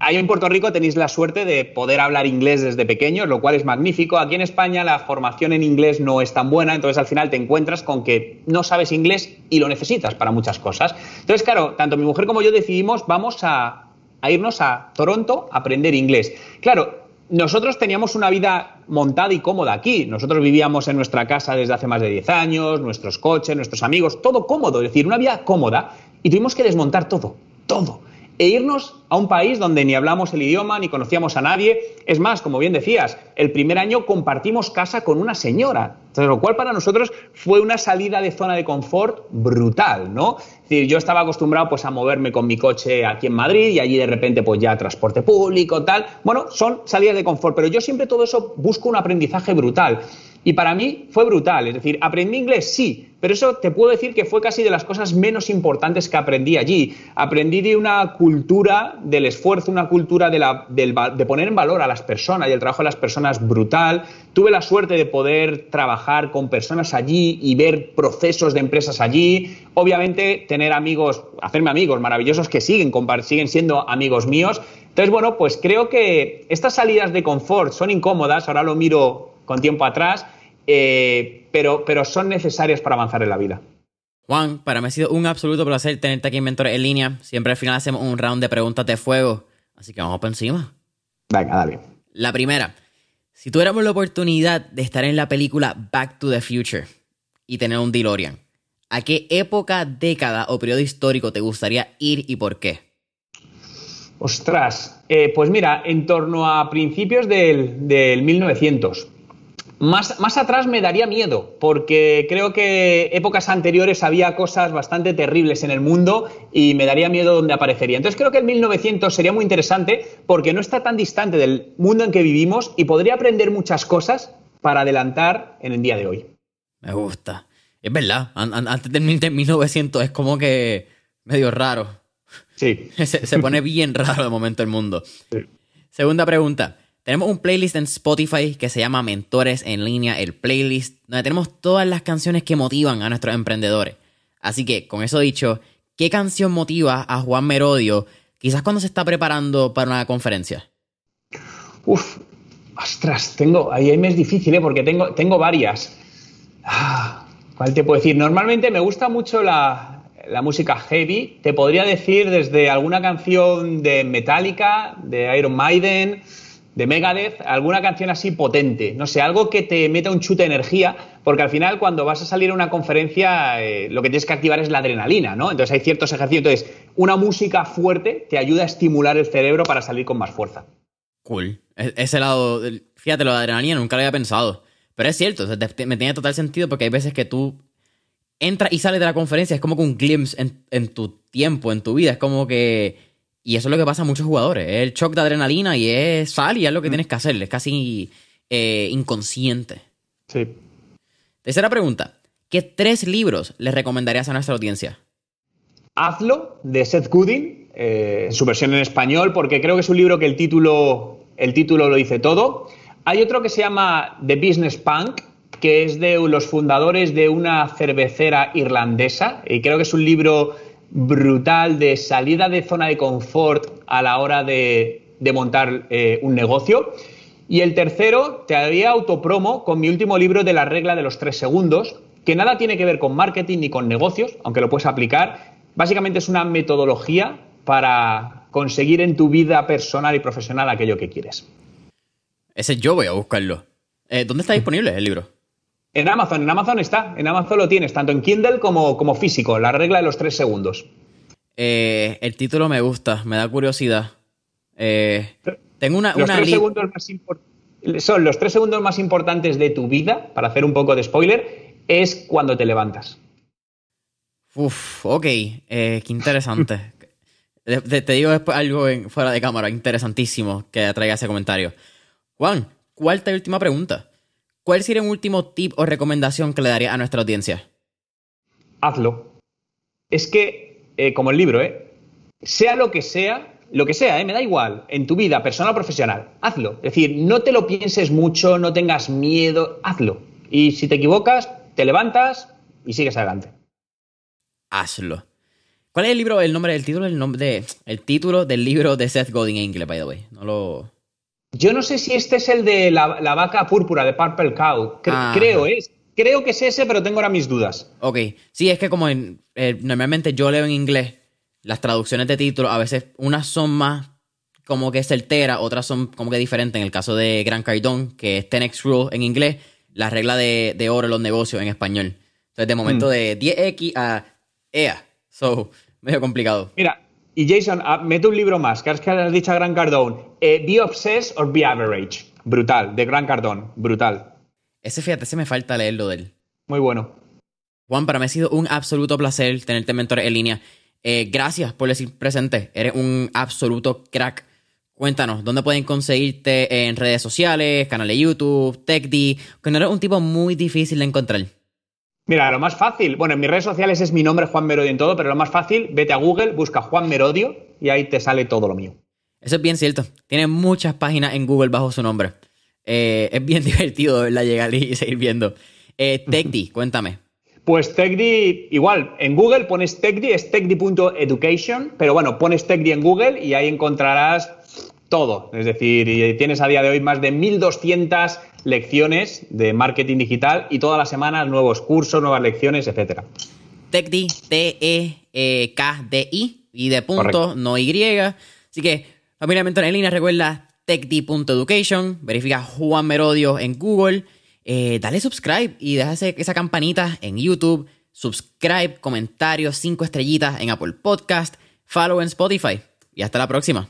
ahí en Puerto Rico tenéis la suerte de poder hablar inglés desde pequeños, lo cual es magnífico. Aquí en España la formación en inglés no es tan buena, entonces al final te encuentras con que no sabes inglés y lo necesitas para muchas cosas. Entonces, claro, tanto mi mujer como yo decidimos, vamos a irnos a Toronto a aprender inglés. Claro, nosotros teníamos una vida montada y cómoda aquí. Nosotros vivíamos en nuestra casa desde hace más de 10 años, nuestros coches, nuestros amigos, todo cómodo, es decir, una vida cómoda y tuvimos que desmontar todo, todo. E irnos a un país donde ni hablamos el idioma, ni conocíamos a nadie. Es más, como bien decías, el primer año compartimos casa con una señora, lo cual para nosotros fue una salida de zona de confort brutal, ¿no? Decir, yo estaba acostumbrado pues a moverme con mi coche aquí en Madrid y allí de repente pues ya transporte público, tal. Bueno, son salidas de confort, pero yo siempre todo eso busco un aprendizaje brutal. Y para mí fue brutal, es decir, aprendí inglés, sí, pero eso te puedo decir que fue casi de las cosas menos importantes que aprendí allí. Aprendí de una cultura del esfuerzo, una cultura de, poner en valor a las personas y el trabajo de las personas brutal. Tuve la suerte de poder trabajar con personas allí y ver procesos de empresas allí. Obviamente tener amigos, hacerme amigos maravillosos que siguen, siguen siendo amigos míos. Entonces, bueno, pues creo que estas salidas de confort son incómodas, ahora lo miro con tiempo atrás, eh, pero, pero son necesarias para avanzar en la vida. Juan, para mí ha sido un absoluto placer tenerte aquí en Mentores en línea. Siempre al final hacemos un round de preguntas de fuego, así que vamos por encima. Venga, dale. La primera, si tuviéramos la oportunidad de estar en la película Back to the Future y tener un DeLorean, ¿a qué época, década o periodo histórico te gustaría ir y por qué? Ostras, eh, pues mira, en torno a principios del, del 1900. Más, atrás me daría miedo, porque creo que épocas anteriores había cosas bastante terribles en el mundo y me daría miedo donde aparecería. Entonces creo que el 1900 sería muy interesante porque no está tan distante del mundo en que vivimos y podría aprender muchas cosas para adelantar en el día de hoy. Me gusta. Es verdad, antes del 1900 es como que medio raro. Sí. [LAUGHS] Se, se pone bien raro de momento el mundo. Sí. Segunda pregunta. Tenemos un playlist en Spotify que se llama Mentores en línea, el playlist, donde tenemos todas las canciones que motivan a nuestros emprendedores. Así que, con eso dicho, ¿qué canción motiva a Juan Merodio quizás cuando se está preparando para una conferencia? Uf, ostras, tengo, ahí me es difícil, ¿eh? porque tengo, tengo varias. Ah, ¿Cuál te puedo decir? Normalmente me gusta mucho la, la música heavy. Te podría decir desde alguna canción de Metallica, de Iron Maiden, de Megadeth, alguna canción así potente, no sé, algo que te meta un chute de energía, porque al final cuando vas a salir a una conferencia eh, lo que tienes que activar es la adrenalina, ¿no? Entonces hay ciertos ejercicios, entonces una música fuerte te ayuda a estimular el cerebro para salir con más fuerza. Cool. E-, ese lado, fíjate, lo de adrenalina nunca lo había pensado, pero es cierto, me tiene total sentido porque hay veces que tú entras y sales de la conferencia, es como que un glimpse en, en tu tiempo, en tu vida, es como que y eso es lo que pasa a muchos jugadores. Es el shock de adrenalina y es sal y es lo que mm. tienes que hacer. Es casi eh, inconsciente. Sí. Tercera pregunta. ¿Qué tres libros le recomendarías a nuestra audiencia? Hazlo, de Seth Godin, eh, su versión en español, porque creo que es un libro que el título, el título lo dice todo. Hay otro que se llama The Business Punk, que es de los fundadores de una cervecera irlandesa, y creo que es un libro brutal de salida de zona de confort a la hora de, montar eh, un negocio. Y el tercero, te haría autopromo con mi último libro de la regla de los tres segundos, que nada tiene que ver con marketing ni con negocios, aunque lo puedes aplicar. Básicamente es una metodología para conseguir en tu vida personal y profesional aquello que quieres. Ese yo voy a buscarlo. Eh, ¿Dónde está disponible el libro? En Amazon, en Amazon está, en Amazon lo tienes, tanto en Kindle como, como físico, la regla de los tres segundos. Eh, el título me gusta, me da curiosidad. Eh, tengo una, los tres segundos más son los tres segundos más importantes de tu vida, para hacer un poco de spoiler, es cuando te levantas. Uf, ok, eh, qué interesante. te, digo después algo fuera de cámara, interesantísimo que traiga ese comentario. Juan, ¿cuál es tu última pregunta? ¿Cuál sería un último tip o recomendación que le daría a nuestra audiencia? Hazlo. Es que, eh, como el libro, ¿eh? sea lo que sea, lo que sea, ¿eh? me da igual, en tu vida personal o profesional, hazlo. Es decir, no te lo pienses mucho, no tengas miedo, hazlo. Y si te equivocas, te levantas y sigues adelante. Hazlo. ¿Cuál es el libro, el nombre, el título, el nombre de, el título del libro de Seth Godin en inglés, by the way? No lo. Yo no sé si este es el de la, vaca púrpura, de Purple Cow. creo, es. Creo que es ese, pero tengo ahora mis dudas. Ok. Sí, es que como en, eh, normalmente yo leo en inglés las traducciones de títulos, a veces unas son más como que certeras, otras son como que diferentes. En el caso de Gran Cardón, que es 10X Rule en inglés, la regla de, oro en los negocios en español. Entonces, de momento mm. de 10X a EA. So, medio complicado. Mira, Y Jason, ah, mete un libro más, que has dicho a Gran Cardone. Eh, be Obsessed or Be Average. Brutal, de Gran Cardone. Brutal. Ese, fíjate, ese me falta leerlo de él. Muy bueno. Juan, para mí ha sido un absoluto placer tenerte mentor en línea. Eh, gracias por decir presente. Eres un absoluto crack. Cuéntanos, ¿dónde pueden conseguirte en redes sociales, canal de YouTube, TechD? Que no eres un tipo muy difícil de encontrar. Mira, lo más fácil, bueno, en mis redes sociales es mi nombre Juan Merodio en todo, pero lo más fácil, vete a Google, busca Juan Merodio y ahí te sale todo lo mío. Eso es bien cierto. Tiene muchas páginas en Google bajo su nombre. Eh, es bien [LAUGHS] divertido verla llegar y seguir viendo. Eh, TechD, [LAUGHS] cuéntame. Pues TechD, igual, en Google pones TechD, es techd.education, pero bueno, pones TechD en Google y ahí encontrarás todo. Es decir, tienes a día de hoy más de 1.200 lecciones de marketing digital y todas las semanas nuevos cursos, nuevas lecciones, etcétera. TechD, T-E-K-D-I, y de punto, no Y. Así que, familia Mentor en línea, recuerda techd.education, verifica Juan Merodio en Google, eh, dale subscribe y déjase esa campanita en YouTube, subscribe, comentarios, cinco estrellitas en Apple Podcast, follow en Spotify y hasta la próxima.